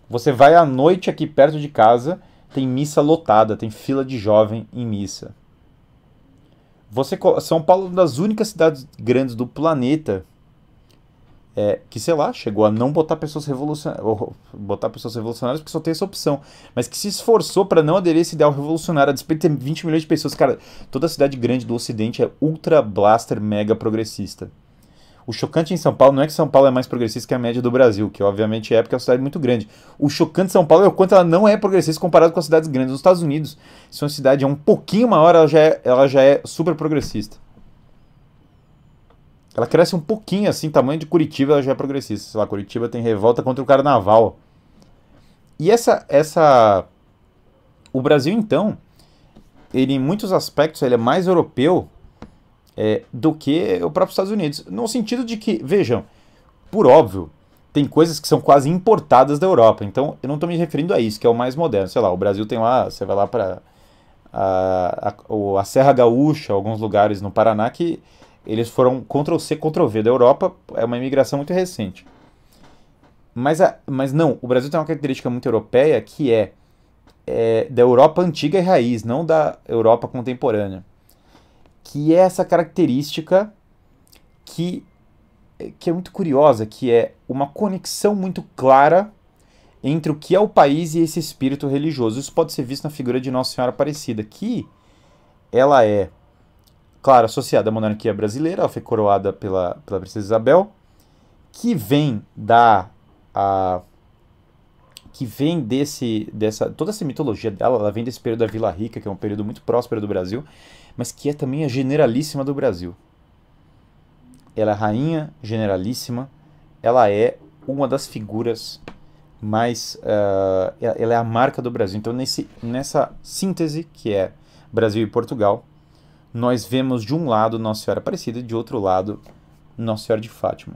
Você vai à noite aqui perto de casa, tem missa lotada, tem fila de jovem em missa. Você, São Paulo é uma das únicas cidades grandes do planeta é, que, sei lá, chegou a não botar pessoas revolucionárias, botar pessoas revolucionárias porque só tem essa opção, mas que se esforçou para não aderir a esse ideal revolucionário, a despeito de ter 20 milhões de pessoas, cara, toda cidade grande do ocidente é ultra blaster mega progressista. O chocante em São Paulo não é que São Paulo é mais progressista que a média do Brasil, que obviamente é porque é uma cidade muito grande. O chocante de São Paulo é o quanto ela não é progressista comparado com as cidades grandes. Nos Estados Unidos, se uma cidade é um pouquinho maior, ela já é, ela já é super progressista. Ela cresce um pouquinho assim, tamanho de Curitiba, ela já é progressista. Sei lá, Curitiba tem revolta contra o carnaval. E essa essa o Brasil então, ele em muitos aspectos ele é mais europeu é, do que o próprio Estados Unidos. No sentido de que, vejam, por óbvio, tem coisas que são quase importadas da Europa. Então, eu não estou me referindo a isso, que é o mais moderno. Sei lá, o Brasil tem lá, você vai lá para a, a, a, Serra Gaúcha, alguns lugares no Paraná, que eles foram Ctrl-C, Ctrl-V da Europa, é uma imigração muito recente. Mas, a, mas não, o Brasil tem uma característica muito europeia que é, é da Europa antiga e raiz, não da Europa contemporânea que é essa característica que, que é muito curiosa, que é uma conexão muito clara entre o que é o país e esse espírito religioso. Isso pode ser visto na figura de Nossa Senhora Aparecida, que ela é, claro, associada à monarquia brasileira, ela foi coroada pela, pela princesa Isabel, que vem da a, que vem desse dessa toda essa mitologia dela, ela vem desse período da Vila Rica, que é um período muito próspero do Brasil, mas que é também a generalíssima do Brasil. Ela é rainha generalíssima, ela é uma das figuras mais. Uh, ela é a marca do Brasil. Então, nesse, nessa síntese, que é Brasil e Portugal, nós vemos de um lado Nossa Senhora Aparecida e de outro lado Nossa Senhora de Fátima.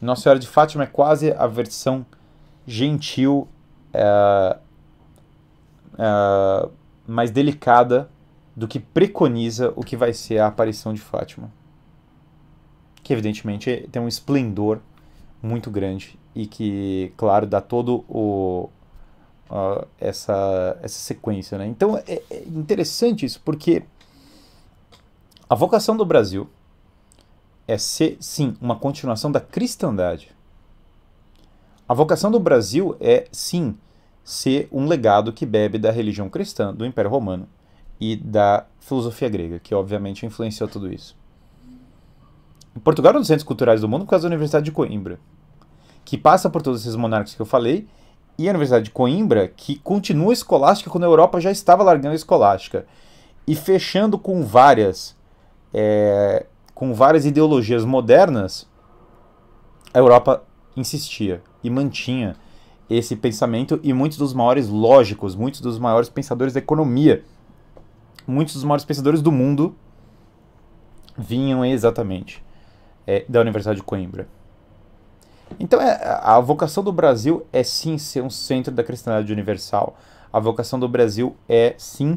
Nossa Senhora de Fátima é quase a versão gentil, uh, uh, mais delicada do que preconiza o que vai ser a aparição de Fátima. Que evidentemente tem um esplendor muito grande e que, claro, dá todo o uh, essa essa sequência, né? Então é, é interessante isso porque a vocação do Brasil é ser, sim, uma continuação da cristandade. A vocação do Brasil é, sim, ser um legado que bebe da religião cristã do Império Romano e da filosofia grega, que obviamente influenciou tudo isso. Portugal é um dos centros culturais do mundo por causa da Universidade de Coimbra, que passa por todos esses monarcas que eu falei, e a Universidade de Coimbra, que continua escolástica quando a Europa já estava largando a escolástica, e fechando com várias, é, com várias ideologias modernas, a Europa insistia e mantinha esse pensamento, e muitos dos maiores lógicos, muitos dos maiores pensadores da economia muitos dos maiores pensadores do mundo vinham exatamente é, da Universidade de Coimbra. Então, é, a vocação do Brasil é sim ser um centro da cristandade universal. A vocação do Brasil é sim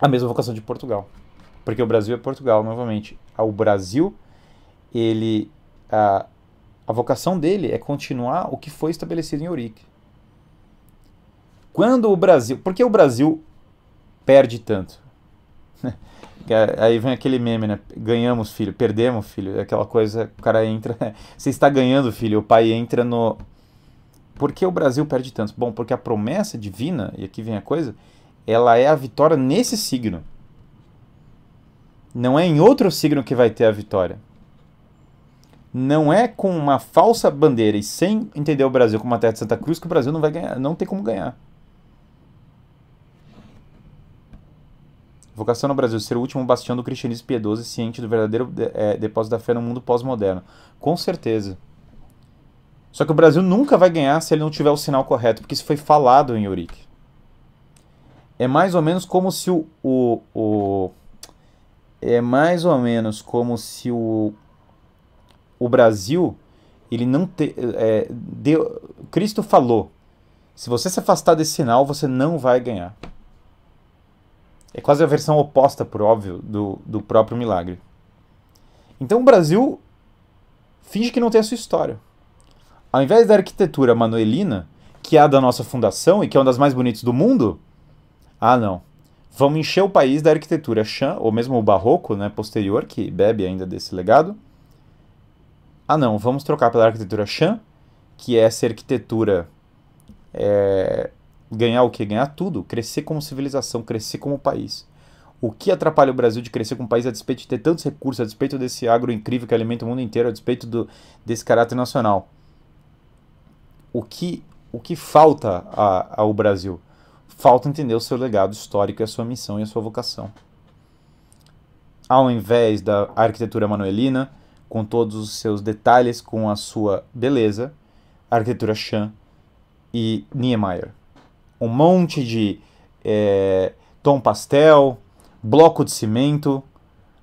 a mesma vocação de Portugal. Porque o Brasil é Portugal, novamente. O Brasil, ele. A, a vocação dele é continuar o que foi estabelecido em Eurique. Quando o Brasil. Porque o Brasil perde tanto. Aí vem aquele meme, né? Ganhamos, filho, perdemos, filho. Aquela coisa, o cara entra. Você está ganhando, filho. O pai entra no. Por que o Brasil perde tanto? Bom, porque a promessa divina, e aqui vem a coisa, ela é a vitória nesse signo. Não é em outro signo que vai ter a vitória. Não é com uma falsa bandeira e sem entender o Brasil como uma terra de Santa Cruz que o Brasil não vai ganhar, não tem como ganhar. Vocação no Brasil, ser o último bastião do cristianismo piedoso e ciente do verdadeiro é, depósito da fé no mundo pós-moderno. Com certeza. Só que o Brasil nunca vai ganhar se ele não tiver o sinal correto, porque isso foi falado em Eurique. É mais ou menos como se o, o, o é mais ou menos como se o, o Brasil ele não te, é, deu, Cristo falou se você se afastar desse sinal você não vai ganhar é quase a versão oposta, por óbvio, do, do próprio milagre. Então o Brasil finge que não tem a sua história. Ao invés da arquitetura manuelina, que é a da nossa fundação e que é uma das mais bonitas do mundo, ah não. Vamos encher o país da arquitetura Chan, ou mesmo o barroco, né, posterior, que bebe ainda desse legado. Ah não, vamos trocar pela arquitetura Chan, que é essa arquitetura é, ganhar o que? Ganhar tudo, crescer como civilização, crescer como país. O que atrapalha o Brasil de crescer como país a despeito de ter tantos recursos, a despeito desse agro incrível que alimenta o mundo inteiro, a despeito do, desse caráter nacional? O que, o que falta a, ao Brasil? Falta entender o seu legado histórico, a sua missão e a sua vocação. Ao invés da arquitetura manuelina, com todos os seus detalhes, com a sua beleza, a arquitetura Chan e Niemeyer. Um monte de é, tom pastel, bloco de cimento,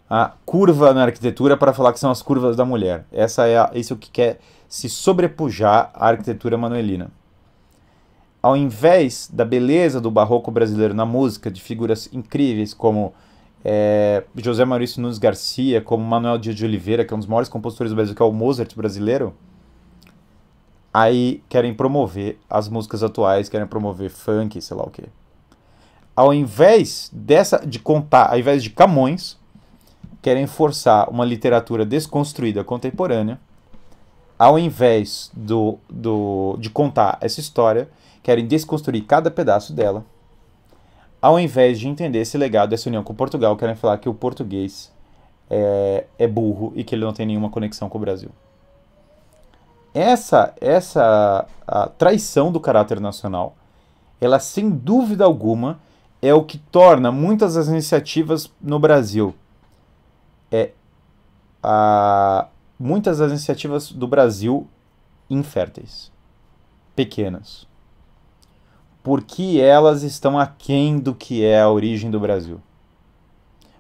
a curva na arquitetura para falar que são as curvas da mulher. Essa é a, isso é o que quer se sobrepujar a arquitetura manuelina. Ao invés da beleza do barroco brasileiro na música, de figuras incríveis como é, José Maurício Nunes Garcia, como Manuel Dias de Oliveira, que é um dos maiores compositores do Brasil, que é o Mozart brasileiro, aí querem promover as músicas atuais, querem promover funk, sei lá o quê. Ao invés dessa de contar, ao invés de Camões, querem forçar uma literatura desconstruída contemporânea. Ao invés do, do, de contar essa história, querem desconstruir cada pedaço dela ao invés de entender esse legado dessa união com Portugal, querem falar que o português é, é burro e que ele não tem nenhuma conexão com o Brasil. Essa, essa traição do caráter nacional, ela sem dúvida alguma é o que torna muitas das iniciativas no Brasil é a, muitas das iniciativas do Brasil inférteis, pequenas porque elas estão aquém do que é a origem do Brasil.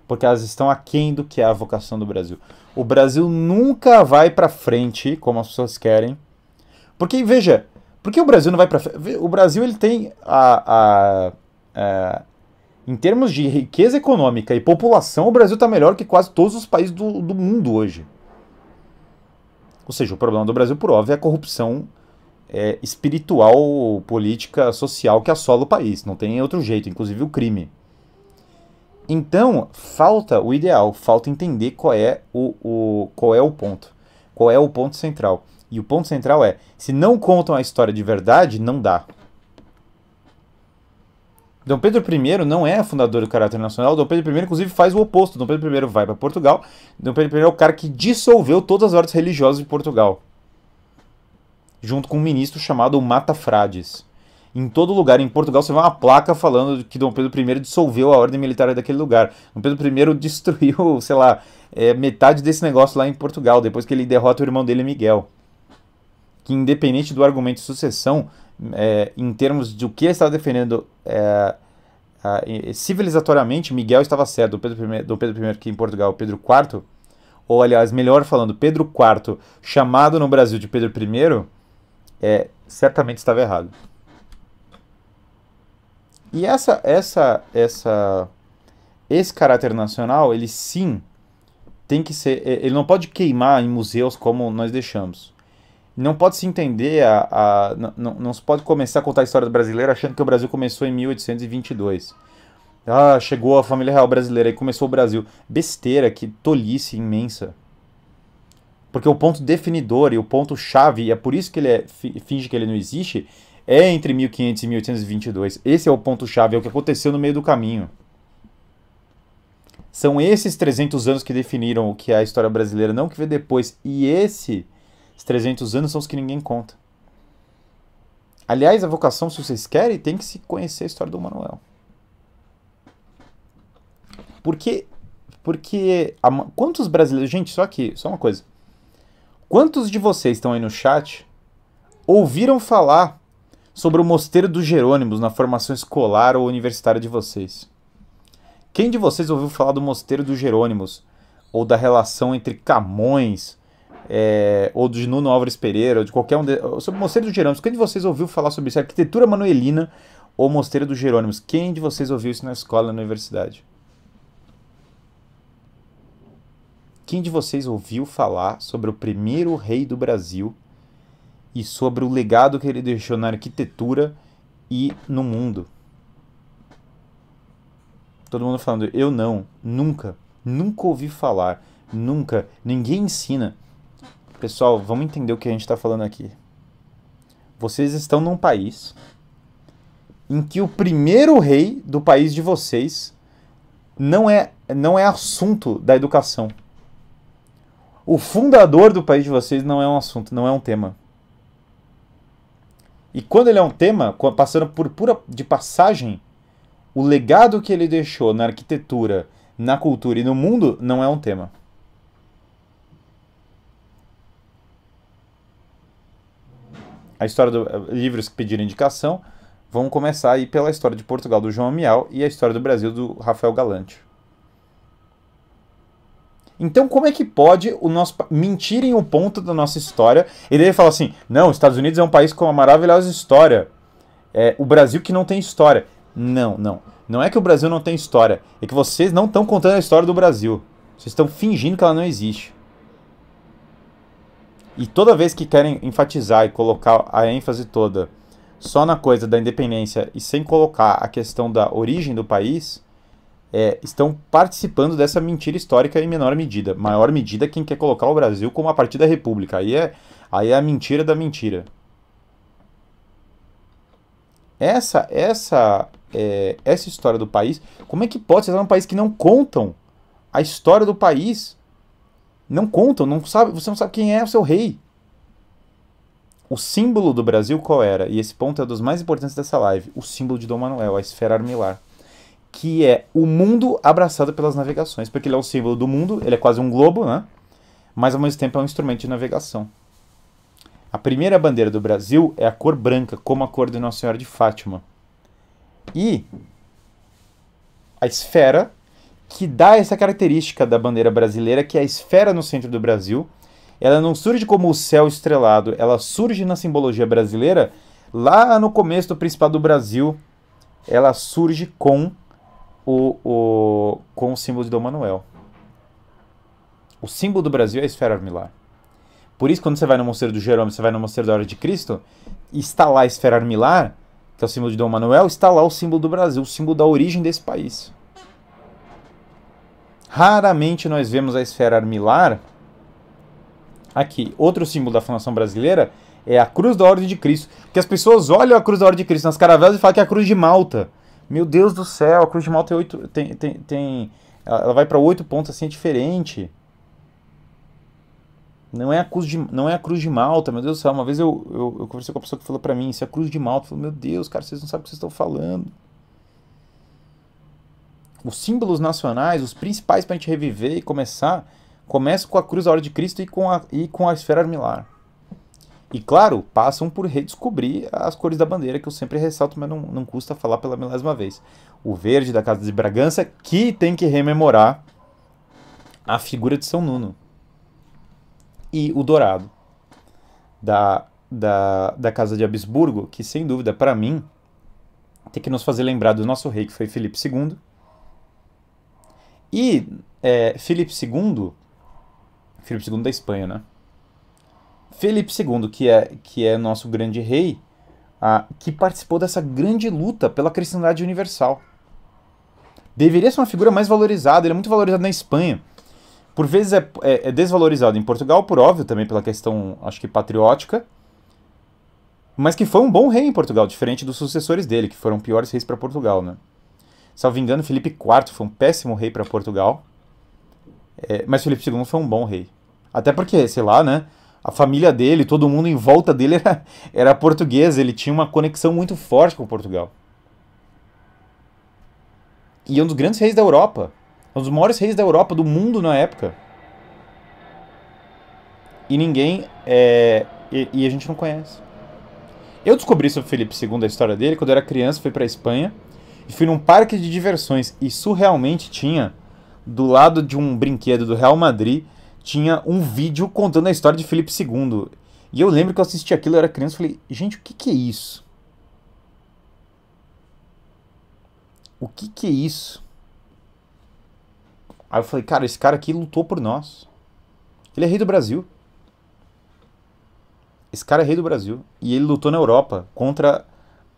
Porque elas estão aquém do que é a vocação do Brasil. O Brasil nunca vai para frente como as pessoas querem. Porque, veja, por que o Brasil não vai para frente? O Brasil ele tem a, a, a, em termos de riqueza econômica e população, o Brasil está melhor que quase todos os países do, do mundo hoje. Ou seja, o problema do Brasil, por óbvio, é a corrupção é, espiritual, política, social que assola o país. Não tem outro jeito, inclusive o crime. Então, falta o ideal, falta entender qual é o, o, qual é o ponto. Qual é o ponto central. E o ponto central é: se não contam a história de verdade, não dá. Dom Pedro I não é fundador do caráter nacional. Dom Pedro I, inclusive, faz o oposto. Dom Pedro I vai para Portugal. Dom Pedro I é o cara que dissolveu todas as ordens religiosas de Portugal junto com um ministro chamado Mata Frades. Em todo lugar, em Portugal, você vê uma placa falando que Dom Pedro I dissolveu a ordem militar daquele lugar. Dom Pedro I destruiu, sei lá, é, metade desse negócio lá em Portugal, depois que ele derrota o irmão dele, Miguel. Que, independente do argumento de sucessão, é, em termos do que ele estava defendendo é, civilizatoriamente, Miguel estava certo. Dom Pedro I, Dom Pedro I que em Portugal, Pedro IV, ou aliás, melhor falando, Pedro IV, chamado no Brasil de Pedro I, é, certamente estava errado. E essa, essa, essa, esse caráter nacional, ele sim tem que ser, é, ele não pode queimar em museus como nós deixamos. Não pode se entender a, a não, não se pode começar a contar a história do brasileiro achando que o Brasil começou em 1822. Ah, chegou a família real brasileira e começou o Brasil. Besteira, que tolice imensa. Porque o ponto definidor e o ponto chave, e é por isso que ele é, finge que ele não existe, é entre 1500 e 1822. Esse é o ponto chave, é o que aconteceu no meio do caminho. São esses 300 anos que definiram o que é a história brasileira, não o que veio depois. E esses 300 anos são os que ninguém conta. Aliás, a vocação, se vocês querem, tem que se conhecer a história do Manuel. Porque, porque quantos brasileiros... Gente, só aqui, só uma coisa. Quantos de vocês estão aí no chat ouviram falar sobre o Mosteiro dos Jerônimos na formação escolar ou universitária de vocês? Quem de vocês ouviu falar do Mosteiro dos Jerônimos? Ou da relação entre Camões, é, ou de Nuno Álvares Pereira, ou de qualquer um de, sobre o Mosteiro dos Jerônimos? Quem de vocês ouviu falar sobre isso? Arquitetura manuelina ou Mosteiro dos Jerônimos? Quem de vocês ouviu isso na escola, na universidade? Quem de vocês ouviu falar sobre o primeiro rei do Brasil e sobre o legado que ele deixou na arquitetura e no mundo? Todo mundo falando, eu não, nunca, nunca ouvi falar, nunca, ninguém ensina. Pessoal, vamos entender o que a gente está falando aqui. Vocês estão num país em que o primeiro rei do país de vocês não é, não é assunto da educação. O fundador do país de vocês não é um assunto, não é um tema. E quando ele é um tema, passando por pura de passagem, o legado que ele deixou na arquitetura, na cultura e no mundo não é um tema. A história dos eh, livros que pediram indicação, vamos começar aí pela história de Portugal do João Mial e a história do Brasil do Rafael Galante. Então, como é que pode o nosso mentirem o ponto da nossa história? E daí ele fala assim: não, os Estados Unidos é um país com uma maravilhosa história. É, o Brasil que não tem história. Não, não. Não é que o Brasil não tem história. É que vocês não estão contando a história do Brasil. Vocês estão fingindo que ela não existe. E toda vez que querem enfatizar e colocar a ênfase toda só na coisa da independência e sem colocar a questão da origem do país, é, estão participando dessa mentira histórica em menor medida. Maior medida quem quer colocar o Brasil como a partir da República. Aí é, aí é a mentira da mentira. Essa, essa, é, essa história do país, como é que pode ser um país que não contam a história do país? Não contam, não sabe, você não sabe quem é o seu rei. O símbolo do Brasil qual era? E esse ponto é um dos mais importantes dessa live. O símbolo de Dom Manuel, a esfera armilar que é o mundo abraçado pelas navegações, porque ele é o símbolo do mundo, ele é quase um globo, né? Mas ao mesmo tempo é um instrumento de navegação. A primeira bandeira do Brasil é a cor branca, como a cor de Nossa Senhora de Fátima. E a esfera que dá essa característica da bandeira brasileira, que é a esfera no centro do Brasil, ela não surge como o céu estrelado, ela surge na simbologia brasileira lá no começo do Principado do Brasil, ela surge com o, o, com o símbolo de Dom Manuel. O símbolo do Brasil é a esfera armilar. Por isso, quando você vai no Mosteiro do Jerônimo, você vai no Mosteiro da Hora de Cristo, está lá a esfera armilar, que é o símbolo de Dom Manuel, está lá o símbolo do Brasil, o símbolo da origem desse país. Raramente nós vemos a esfera armilar aqui. Outro símbolo da Fundação Brasileira é a Cruz da Ordem de Cristo. Que as pessoas olham a Cruz da Ordem de Cristo nas caravelas e falam que é a Cruz de Malta. Meu Deus do céu, a Cruz de Malta tem oito. Tem, tem, tem, ela vai para oito pontos assim, é diferente. Não é, a cruz de, não é a cruz de Malta, meu Deus do céu. Uma vez eu, eu, eu conversei com a pessoa que falou para mim, isso é a cruz de Malta. Eu falei, meu Deus, cara, vocês não sabem o que vocês estão falando. Os símbolos nacionais, os principais para a gente reviver e começar, começam com a cruz da hora de Cristo e com a, e com a esfera armilar. E claro, passam por redescobrir as cores da bandeira, que eu sempre ressalto, mas não, não custa falar pela milésima vez. O verde da Casa de Bragança, que tem que rememorar a figura de São Nuno. E o dourado da, da, da Casa de Habsburgo, que sem dúvida, para mim, tem que nos fazer lembrar do nosso rei, que foi Felipe II. E é, Felipe II, Felipe II da Espanha, né? Felipe II, que é, que é nosso grande rei, ah, que participou dessa grande luta pela cristandade universal. Deveria ser uma figura mais valorizada, ele é muito valorizado na Espanha. Por vezes é, é, é desvalorizado em Portugal, por óbvio, também pela questão, acho que patriótica. Mas que foi um bom rei em Portugal, diferente dos sucessores dele, que foram piores reis para Portugal, né? Salvo engano, Felipe IV foi um péssimo rei para Portugal. É, mas Felipe II foi um bom rei. Até porque, sei lá, né? A família dele, todo mundo em volta dele era, era português, ele tinha uma conexão muito forte com Portugal. E é um dos grandes reis da Europa, um dos maiores reis da Europa, do mundo na época. E ninguém. É, e, e, a gente não conhece. Eu descobri sobre Felipe II, a história dele, quando eu era criança, fui para Espanha e fui num parque de diversões e surrealmente tinha, do lado de um brinquedo do Real Madrid, tinha um vídeo contando a história de Felipe II. E eu lembro que eu assisti aquilo, eu era criança e falei, gente, o que, que é isso? O que, que é isso? Aí eu falei, cara, esse cara aqui lutou por nós. Ele é rei do Brasil. Esse cara é rei do Brasil. E ele lutou na Europa contra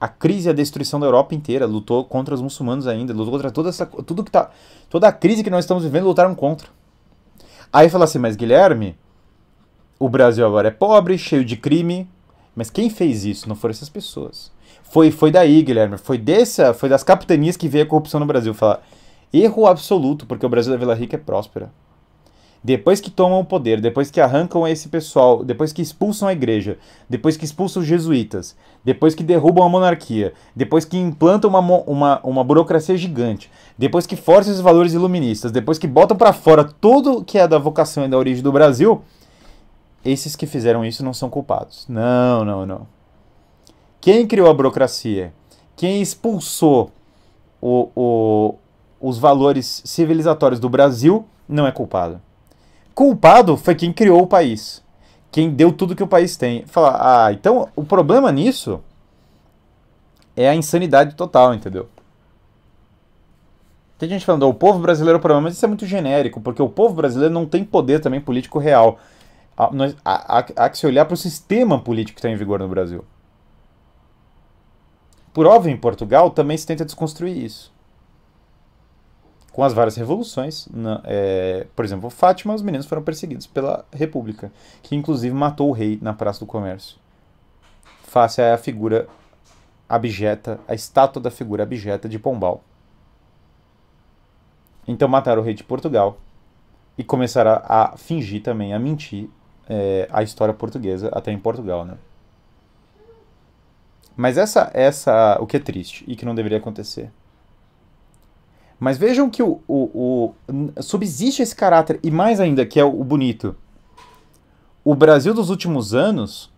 a crise e a destruição da Europa inteira. Lutou contra os muçulmanos ainda. Lutou contra toda essa. Tudo que tá. Toda a crise que nós estamos vivendo lutaram contra. Aí fala assim, mas Guilherme, o Brasil agora é pobre, cheio de crime. Mas quem fez isso? Não foram essas pessoas. Foi, foi daí, Guilherme. Foi dessa, foi das capitanias que veio a corrupção no Brasil. Fala, Erro absoluto, porque o Brasil da Vila Rica é próspera. Depois que tomam o poder, depois que arrancam esse pessoal, depois que expulsam a igreja, depois que expulsam os jesuítas, depois que derrubam a monarquia, depois que implantam uma, uma, uma burocracia gigante, depois que forçam os valores iluministas, depois que botam para fora tudo que é da vocação e da origem do Brasil, esses que fizeram isso não são culpados. Não, não, não. Quem criou a burocracia, quem expulsou o, o, os valores civilizatórios do Brasil, não é culpado. Culpado foi quem criou o país. Quem deu tudo que o país tem. Fala, ah, então o problema nisso é a insanidade total, entendeu? Tem gente falando, o povo brasileiro é o problema, mas isso é muito genérico, porque o povo brasileiro não tem poder também político real. Há, há, há que se olhar para o sistema político que está em vigor no Brasil. Por óbvio, em Portugal também se tenta desconstruir isso com as várias revoluções. Na, é, por exemplo, Fátima, os meninos foram perseguidos pela República, que inclusive matou o rei na Praça do Comércio. Face a figura abjeta, a estátua da figura abjeta de Pombal. Então mataram o rei de Portugal e começaram a, a fingir também, a mentir é, a história portuguesa até em Portugal, né? Mas essa, essa, o que é triste e que não deveria acontecer mas vejam que o, o, o, subsiste esse caráter, e mais ainda, que é o, bonito. O Brasil dos últimos anos,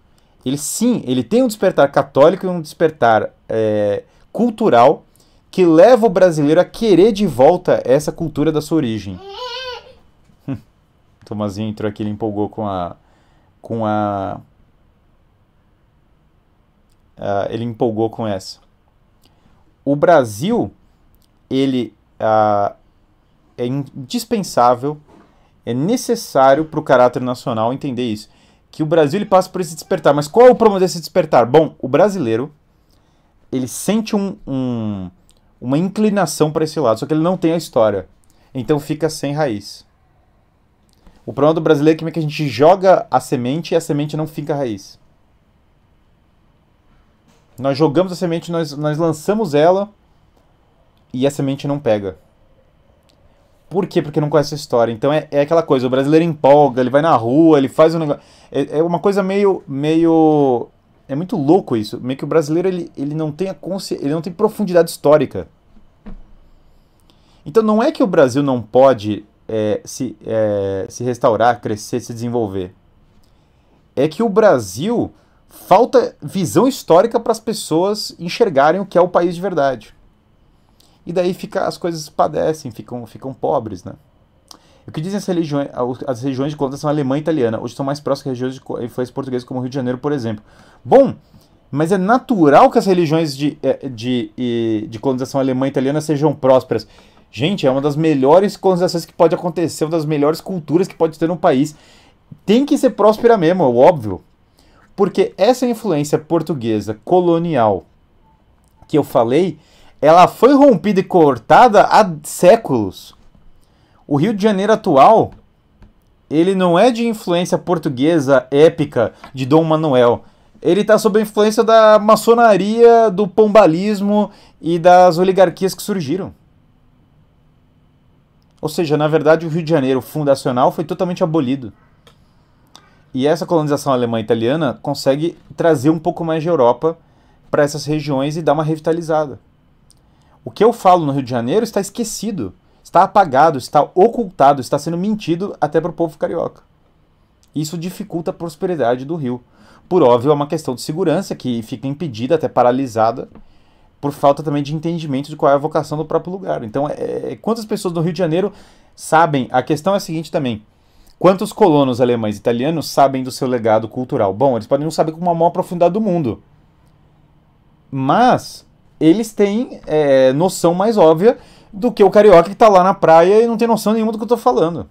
ele sim, ele tem um despertar católico e um despertar é, cultural que leva o brasileiro a querer de volta essa cultura da sua origem. Tomazinho entrou aqui, ele empolgou com a. com a. Uh, ele empolgou com essa. O Brasil, ele uh, é indispensável, é necessário para o caráter nacional entender isso. Que o Brasil ele passa por esse despertar. Mas qual é o problema desse despertar? Bom, o brasileiro ele sente um, um, uma inclinação para esse lado, só que ele não tem a história. Então fica sem raiz. O problema do brasileiro é que a gente joga a semente e a semente não fica raiz. Nós jogamos a semente, nós, nós lançamos ela e a semente não pega. Por quê? Porque não conhece a história. Então é, é aquela coisa, o brasileiro empolga, ele vai na rua, ele faz um negócio. É, é uma coisa meio. meio. É muito louco isso. Meio que o brasileiro ele, ele não tem a consci... ele não tem profundidade histórica. Então não é que o Brasil não pode é, se, é, se restaurar, crescer, se desenvolver. É que o Brasil falta visão histórica para as pessoas enxergarem o que é o país de verdade. E daí fica, as coisas padecem, ficam, ficam pobres, né? O que dizem as regiões, as regiões de colonização alemã e italiana? Hoje são mais próximas regiões de influência portuguesa, como o Rio de Janeiro, por exemplo. Bom, mas é natural que as religiões de, eh, de, de, de colonização alemã e italiana sejam prósperas. Gente, é uma das melhores colonizações que pode acontecer, uma das melhores culturas que pode ter no país. Tem que ser próspera mesmo, é óbvio. Porque essa influência portuguesa colonial que eu falei ela foi rompida e cortada há séculos. O Rio de Janeiro atual, ele não é de influência portuguesa épica de Dom Manuel. Ele está sob a influência da maçonaria, do pombalismo e das oligarquias que surgiram. Ou seja, na verdade, o Rio de Janeiro fundacional foi totalmente abolido. E essa colonização alemã e italiana consegue trazer um pouco mais de Europa para essas regiões e dar uma revitalizada. O que eu falo no Rio de Janeiro está esquecido, está apagado, está ocultado, está sendo mentido até para o povo carioca. Isso dificulta a prosperidade do Rio. Por óbvio, é uma questão de segurança que fica impedida, até paralisada, por falta também de entendimento de qual é a vocação do próprio lugar. Então, é, é quantas pessoas do Rio de Janeiro sabem? A questão é a seguinte também. Quantos colonos alemães e italianos sabem do seu legado cultural? Bom, eles podem não saber com uma maior profundidade do mundo. Mas eles têm é, noção mais óbvia do que o carioca que está lá na praia e não tem noção nenhuma do que eu estou falando.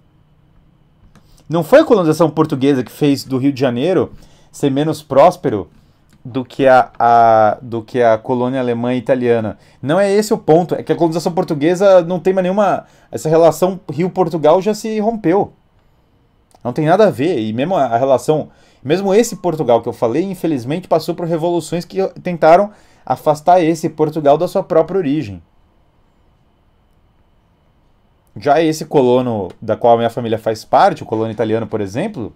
Não foi a colonização portuguesa que fez do Rio de Janeiro ser menos próspero do que a, a, do que a colônia alemã e italiana. Não é esse o ponto. É que a colonização portuguesa não tem mais nenhuma. Essa relação Rio-Portugal já se rompeu. Não tem nada a ver. E mesmo a relação. Mesmo esse Portugal que eu falei, infelizmente passou por revoluções que tentaram afastar esse Portugal da sua própria origem. Já esse colono da qual a minha família faz parte, o colono italiano, por exemplo,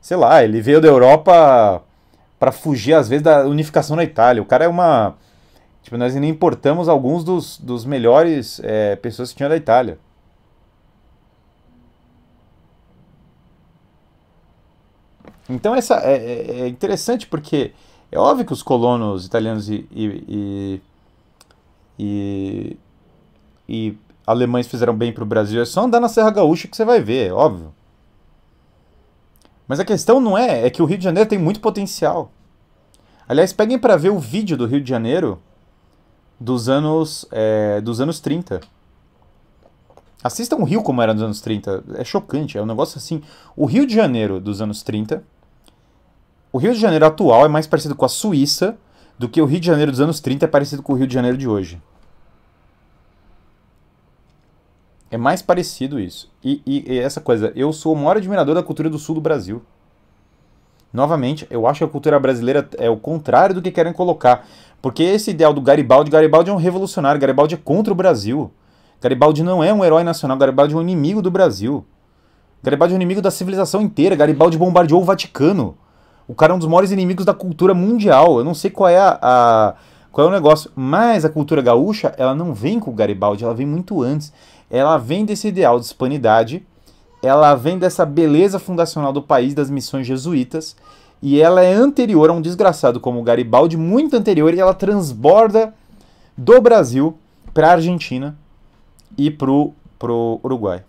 sei lá, ele veio da Europa para fugir, às vezes, da unificação na Itália. O cara é uma. Tipo, nós ainda importamos alguns dos, dos melhores é, pessoas que tinham da Itália. Então essa é, é, é, interessante porque é óbvio que os colonos italianos e, e, e, e, alemães fizeram bem para o Brasil. É só andar na Serra Gaúcha que você vai ver, é óbvio. Mas a questão não é, é que o Rio de Janeiro tem muito potencial. Aliás, peguem para ver o vídeo do Rio de Janeiro dos anos, é, dos anos 30. Assistam o Rio como era nos anos 30. É chocante, é um negócio assim. O Rio de Janeiro dos anos 30. O Rio de Janeiro atual é mais parecido com a Suíça do que o Rio de Janeiro dos anos 30 é parecido com o Rio de Janeiro de hoje. É mais parecido isso. E, e, e, essa coisa, eu sou o maior admirador da cultura do sul do Brasil. Novamente, eu acho que a cultura brasileira é o contrário do que querem colocar. Porque esse ideal do Garibaldi, Garibaldi é um revolucionário, Garibaldi é contra o Brasil. Garibaldi não é um herói nacional, Garibaldi é um inimigo do Brasil. Garibaldi é um inimigo da civilização inteira, Garibaldi bombardeou o Vaticano. O cara é um dos maiores inimigos da cultura mundial. Eu não sei qual é a, a qual é o negócio, mas a cultura gaúcha, ela não vem com o Garibaldi, ela vem muito antes ela vem desse ideal de hispanidade, ela vem dessa beleza fundacional do país das missões jesuítas, e ela é anterior a um desgraçado como Garibaldi, muito anterior, e ela transborda do Brasil para a Argentina e para o Uruguai.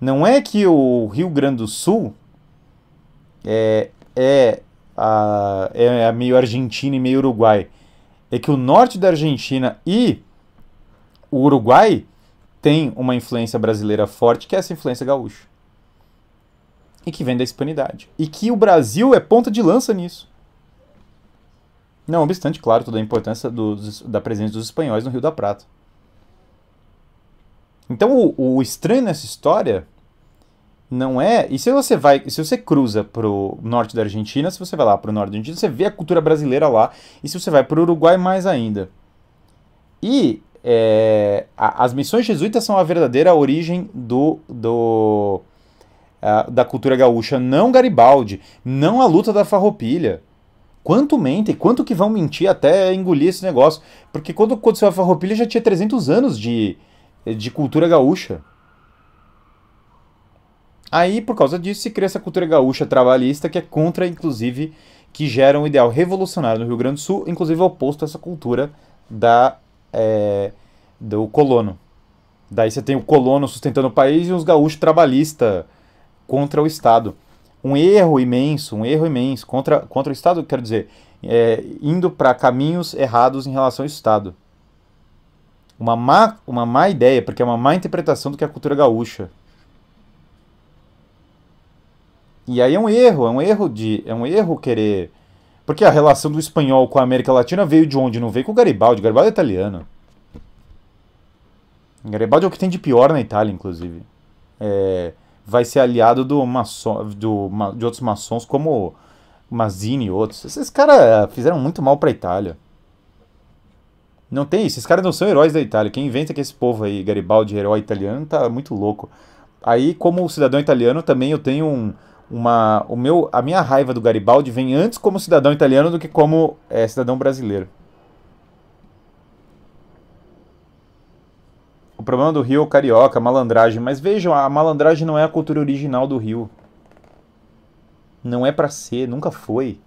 Não é que o Rio Grande do Sul é, é, a, é meio Argentina e meio Uruguai. É que o norte da Argentina e o Uruguai tem uma influência brasileira forte, que é essa influência gaúcha. E que vem da hispanidade. E que o Brasil é ponta de lança nisso. Não obstante, claro, toda a importância dos, da presença dos espanhóis no Rio da Prata. Então, o, o estranho nessa história não é. E se você vai, se você cruza pro norte da Argentina, se você vai lá pro norte da Argentina, você vê a cultura brasileira lá. E se você vai pro Uruguai, mais ainda. E é, a, as missões jesuítas são a verdadeira origem do, do uh, da cultura gaúcha, não Garibaldi, não a luta da farroupilha. Quanto mentem, quanto que vão mentir até engolir esse negócio? Porque quando aconteceu a farroupilha já tinha 300 anos de, de cultura gaúcha. Aí, por causa disso, se cria essa cultura gaúcha trabalhista que é contra, inclusive, que gera um ideal revolucionário no Rio Grande do Sul, inclusive oposto a essa cultura da é, do colono. Daí você tem o colono sustentando o país e os gaúchos trabalhistas contra o Estado. Um erro imenso, um erro imenso contra, contra o Estado, quero dizer, é, indo para caminhos errados em relação ao Estado. Uma má, uma má ideia, porque é uma má interpretação do que é a cultura gaúcha. E aí é um erro, é um erro de, é um erro querer porque a relação do espanhol com a América Latina veio de onde? Não veio com o Garibaldi. Garibaldi é italiano. Garibaldi é o que tem de pior na Itália, inclusive. É, vai ser aliado do maçom, do, de outros maçons como Mazzini e outros. Esses caras fizeram muito mal pra Itália. Não tem isso. Esses caras não são heróis da Itália. Quem inventa que esse povo aí, Garibaldi, herói italiano, tá muito louco. Aí, como cidadão italiano, também eu tenho um uma, o meu, a minha raiva do Garibaldi vem antes como cidadão italiano do que como é, cidadão brasileiro. O problema do Rio é o carioca, a malandragem. Mas vejam, a malandragem não é a cultura original do Rio. Não é para ser, nunca foi.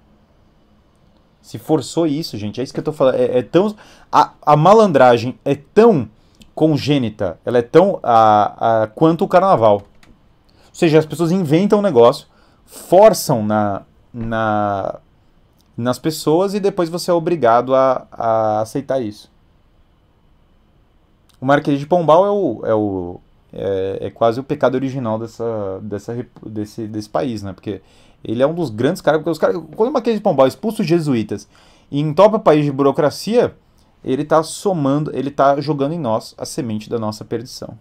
Se forçou isso, gente. É isso que eu tô falando. É, é tão. A, a, malandragem é tão congênita, ela é tão a, a, quanto o carnaval. Ou seja, as pessoas inventam um negócio, forçam na, na, nas pessoas e depois você é obrigado a, a aceitar isso. O Marquês de Pombal é, o, é, o, é, é, quase o pecado original dessa, dessa, desse, desse país, né? Porque ele é um dos grandes caras. Porque os caras quando o Marquês de Pombal expulsa os jesuítas e entopa o país de burocracia, ele está somando, ele está jogando em nós a semente da nossa perdição.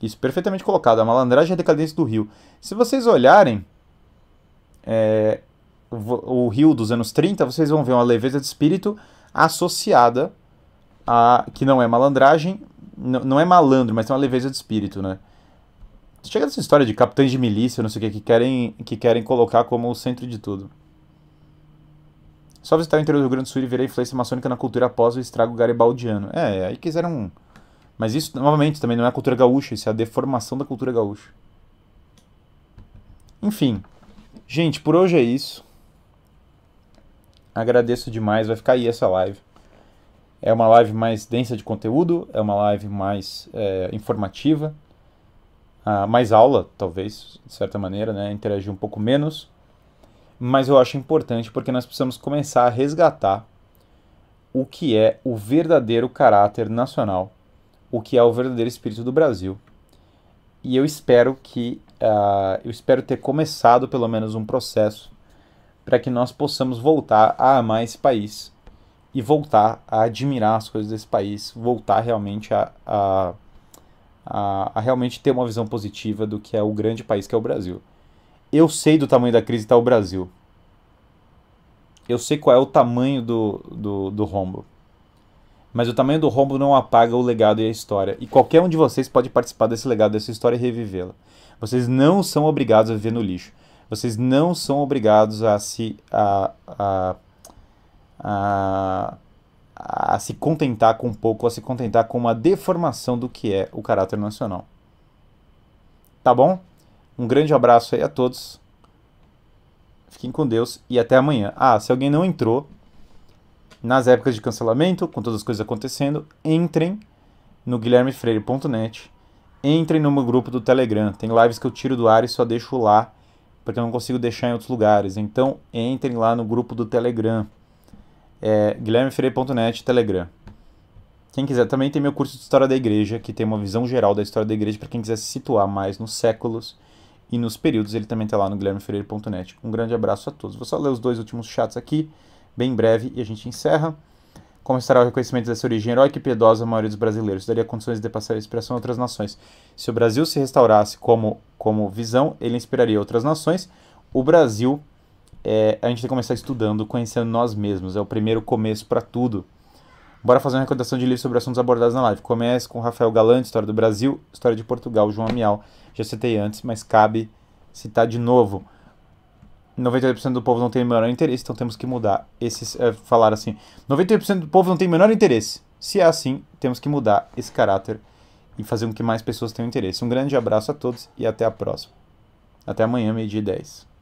Isso perfeitamente colocado. A malandragem e a decadência do Rio. Se vocês olharem é, o Rio dos anos 30, vocês vão ver uma leveza de espírito associada a, que não é malandragem, não é malandro, mas tem uma leveza de espírito, né? Chega dessa história de capitães de milícia, não sei o que, que querem, que querem colocar como o centro de tudo. Só visitar o interior do Rio Grande do Sul e ver influência maçônica na cultura após o estrago garibaldiano. É, aí quiseram. Mas isso, novamente, também não é a cultura gaúcha, isso é a deformação da cultura gaúcha. Enfim. Gente, por hoje é isso. Agradeço demais, vai ficar aí essa live. É uma live mais densa de conteúdo, é uma live mais é, informativa, uh, mais aula, talvez, de certa maneira, né? Interagir um pouco menos. Mas eu acho importante porque nós precisamos começar a resgatar o que é o verdadeiro caráter nacional, o que é o verdadeiro espírito do Brasil. E eu espero que uh, eu espero ter começado pelo menos um processo para que nós possamos voltar a amar esse país e voltar a admirar as coisas desse país, voltar realmente a, a, a, a realmente ter uma visão positiva do que é o grande país que é o Brasil. Eu sei do tamanho da crise que está o Brasil. Eu sei qual é o tamanho do, do, do rombo. Mas o tamanho do rombo não apaga o legado e a história. E qualquer um de vocês pode participar desse legado, dessa história e revivê-la. Vocês não são obrigados a viver no lixo. Vocês não são obrigados a se. a, a a, a se contentar com pouco, a se contentar com uma deformação do que é o caráter nacional. Tá bom? Um grande abraço aí a todos. Fiquem com Deus e até amanhã. Ah, se alguém não entrou nas épocas de cancelamento, com todas as coisas acontecendo, entrem no guilhermefreire.net. Entrem no meu grupo do Telegram. Tem lives que eu tiro do ar e só deixo lá, porque eu não consigo deixar em outros lugares. Então, entrem lá no grupo do Telegram é guilhermefreire.net, Telegram. Quem quiser, também tem meu curso de História da Igreja, que tem uma visão geral da história da Igreja para quem quiser se situar mais nos séculos e nos períodos. Ele também está lá no guilhermefreire.net. Um grande abraço a todos. Vou só ler os dois últimos chats aqui, bem breve, e a gente encerra. Como estará o reconhecimento dessa origem heróica e piedosa a maioria dos brasileiros? Daria condições de passar a inspiração a outras nações. Se o Brasil se restaurasse como, como visão, ele inspiraria outras nações. O Brasil é, a gente tem que começar estudando, conhecendo nós mesmos. É o primeiro começo para tudo. Bora fazer uma recordação de livros sobre assuntos abordados na live. Comece com Rafael Galante, História do Brasil, História de Portugal, João Amial. Já citei antes, mas cabe citar de novo. 98% do povo não tem o menor interesse, então temos que mudar. Esses, é, falar assim, 98% do povo não tem o menor interesse. Se é assim, temos que mudar esse caráter e fazer com que mais pessoas tenham interesse. Um grande abraço a todos e até a próxima. Até amanhã, meio-dia e 10.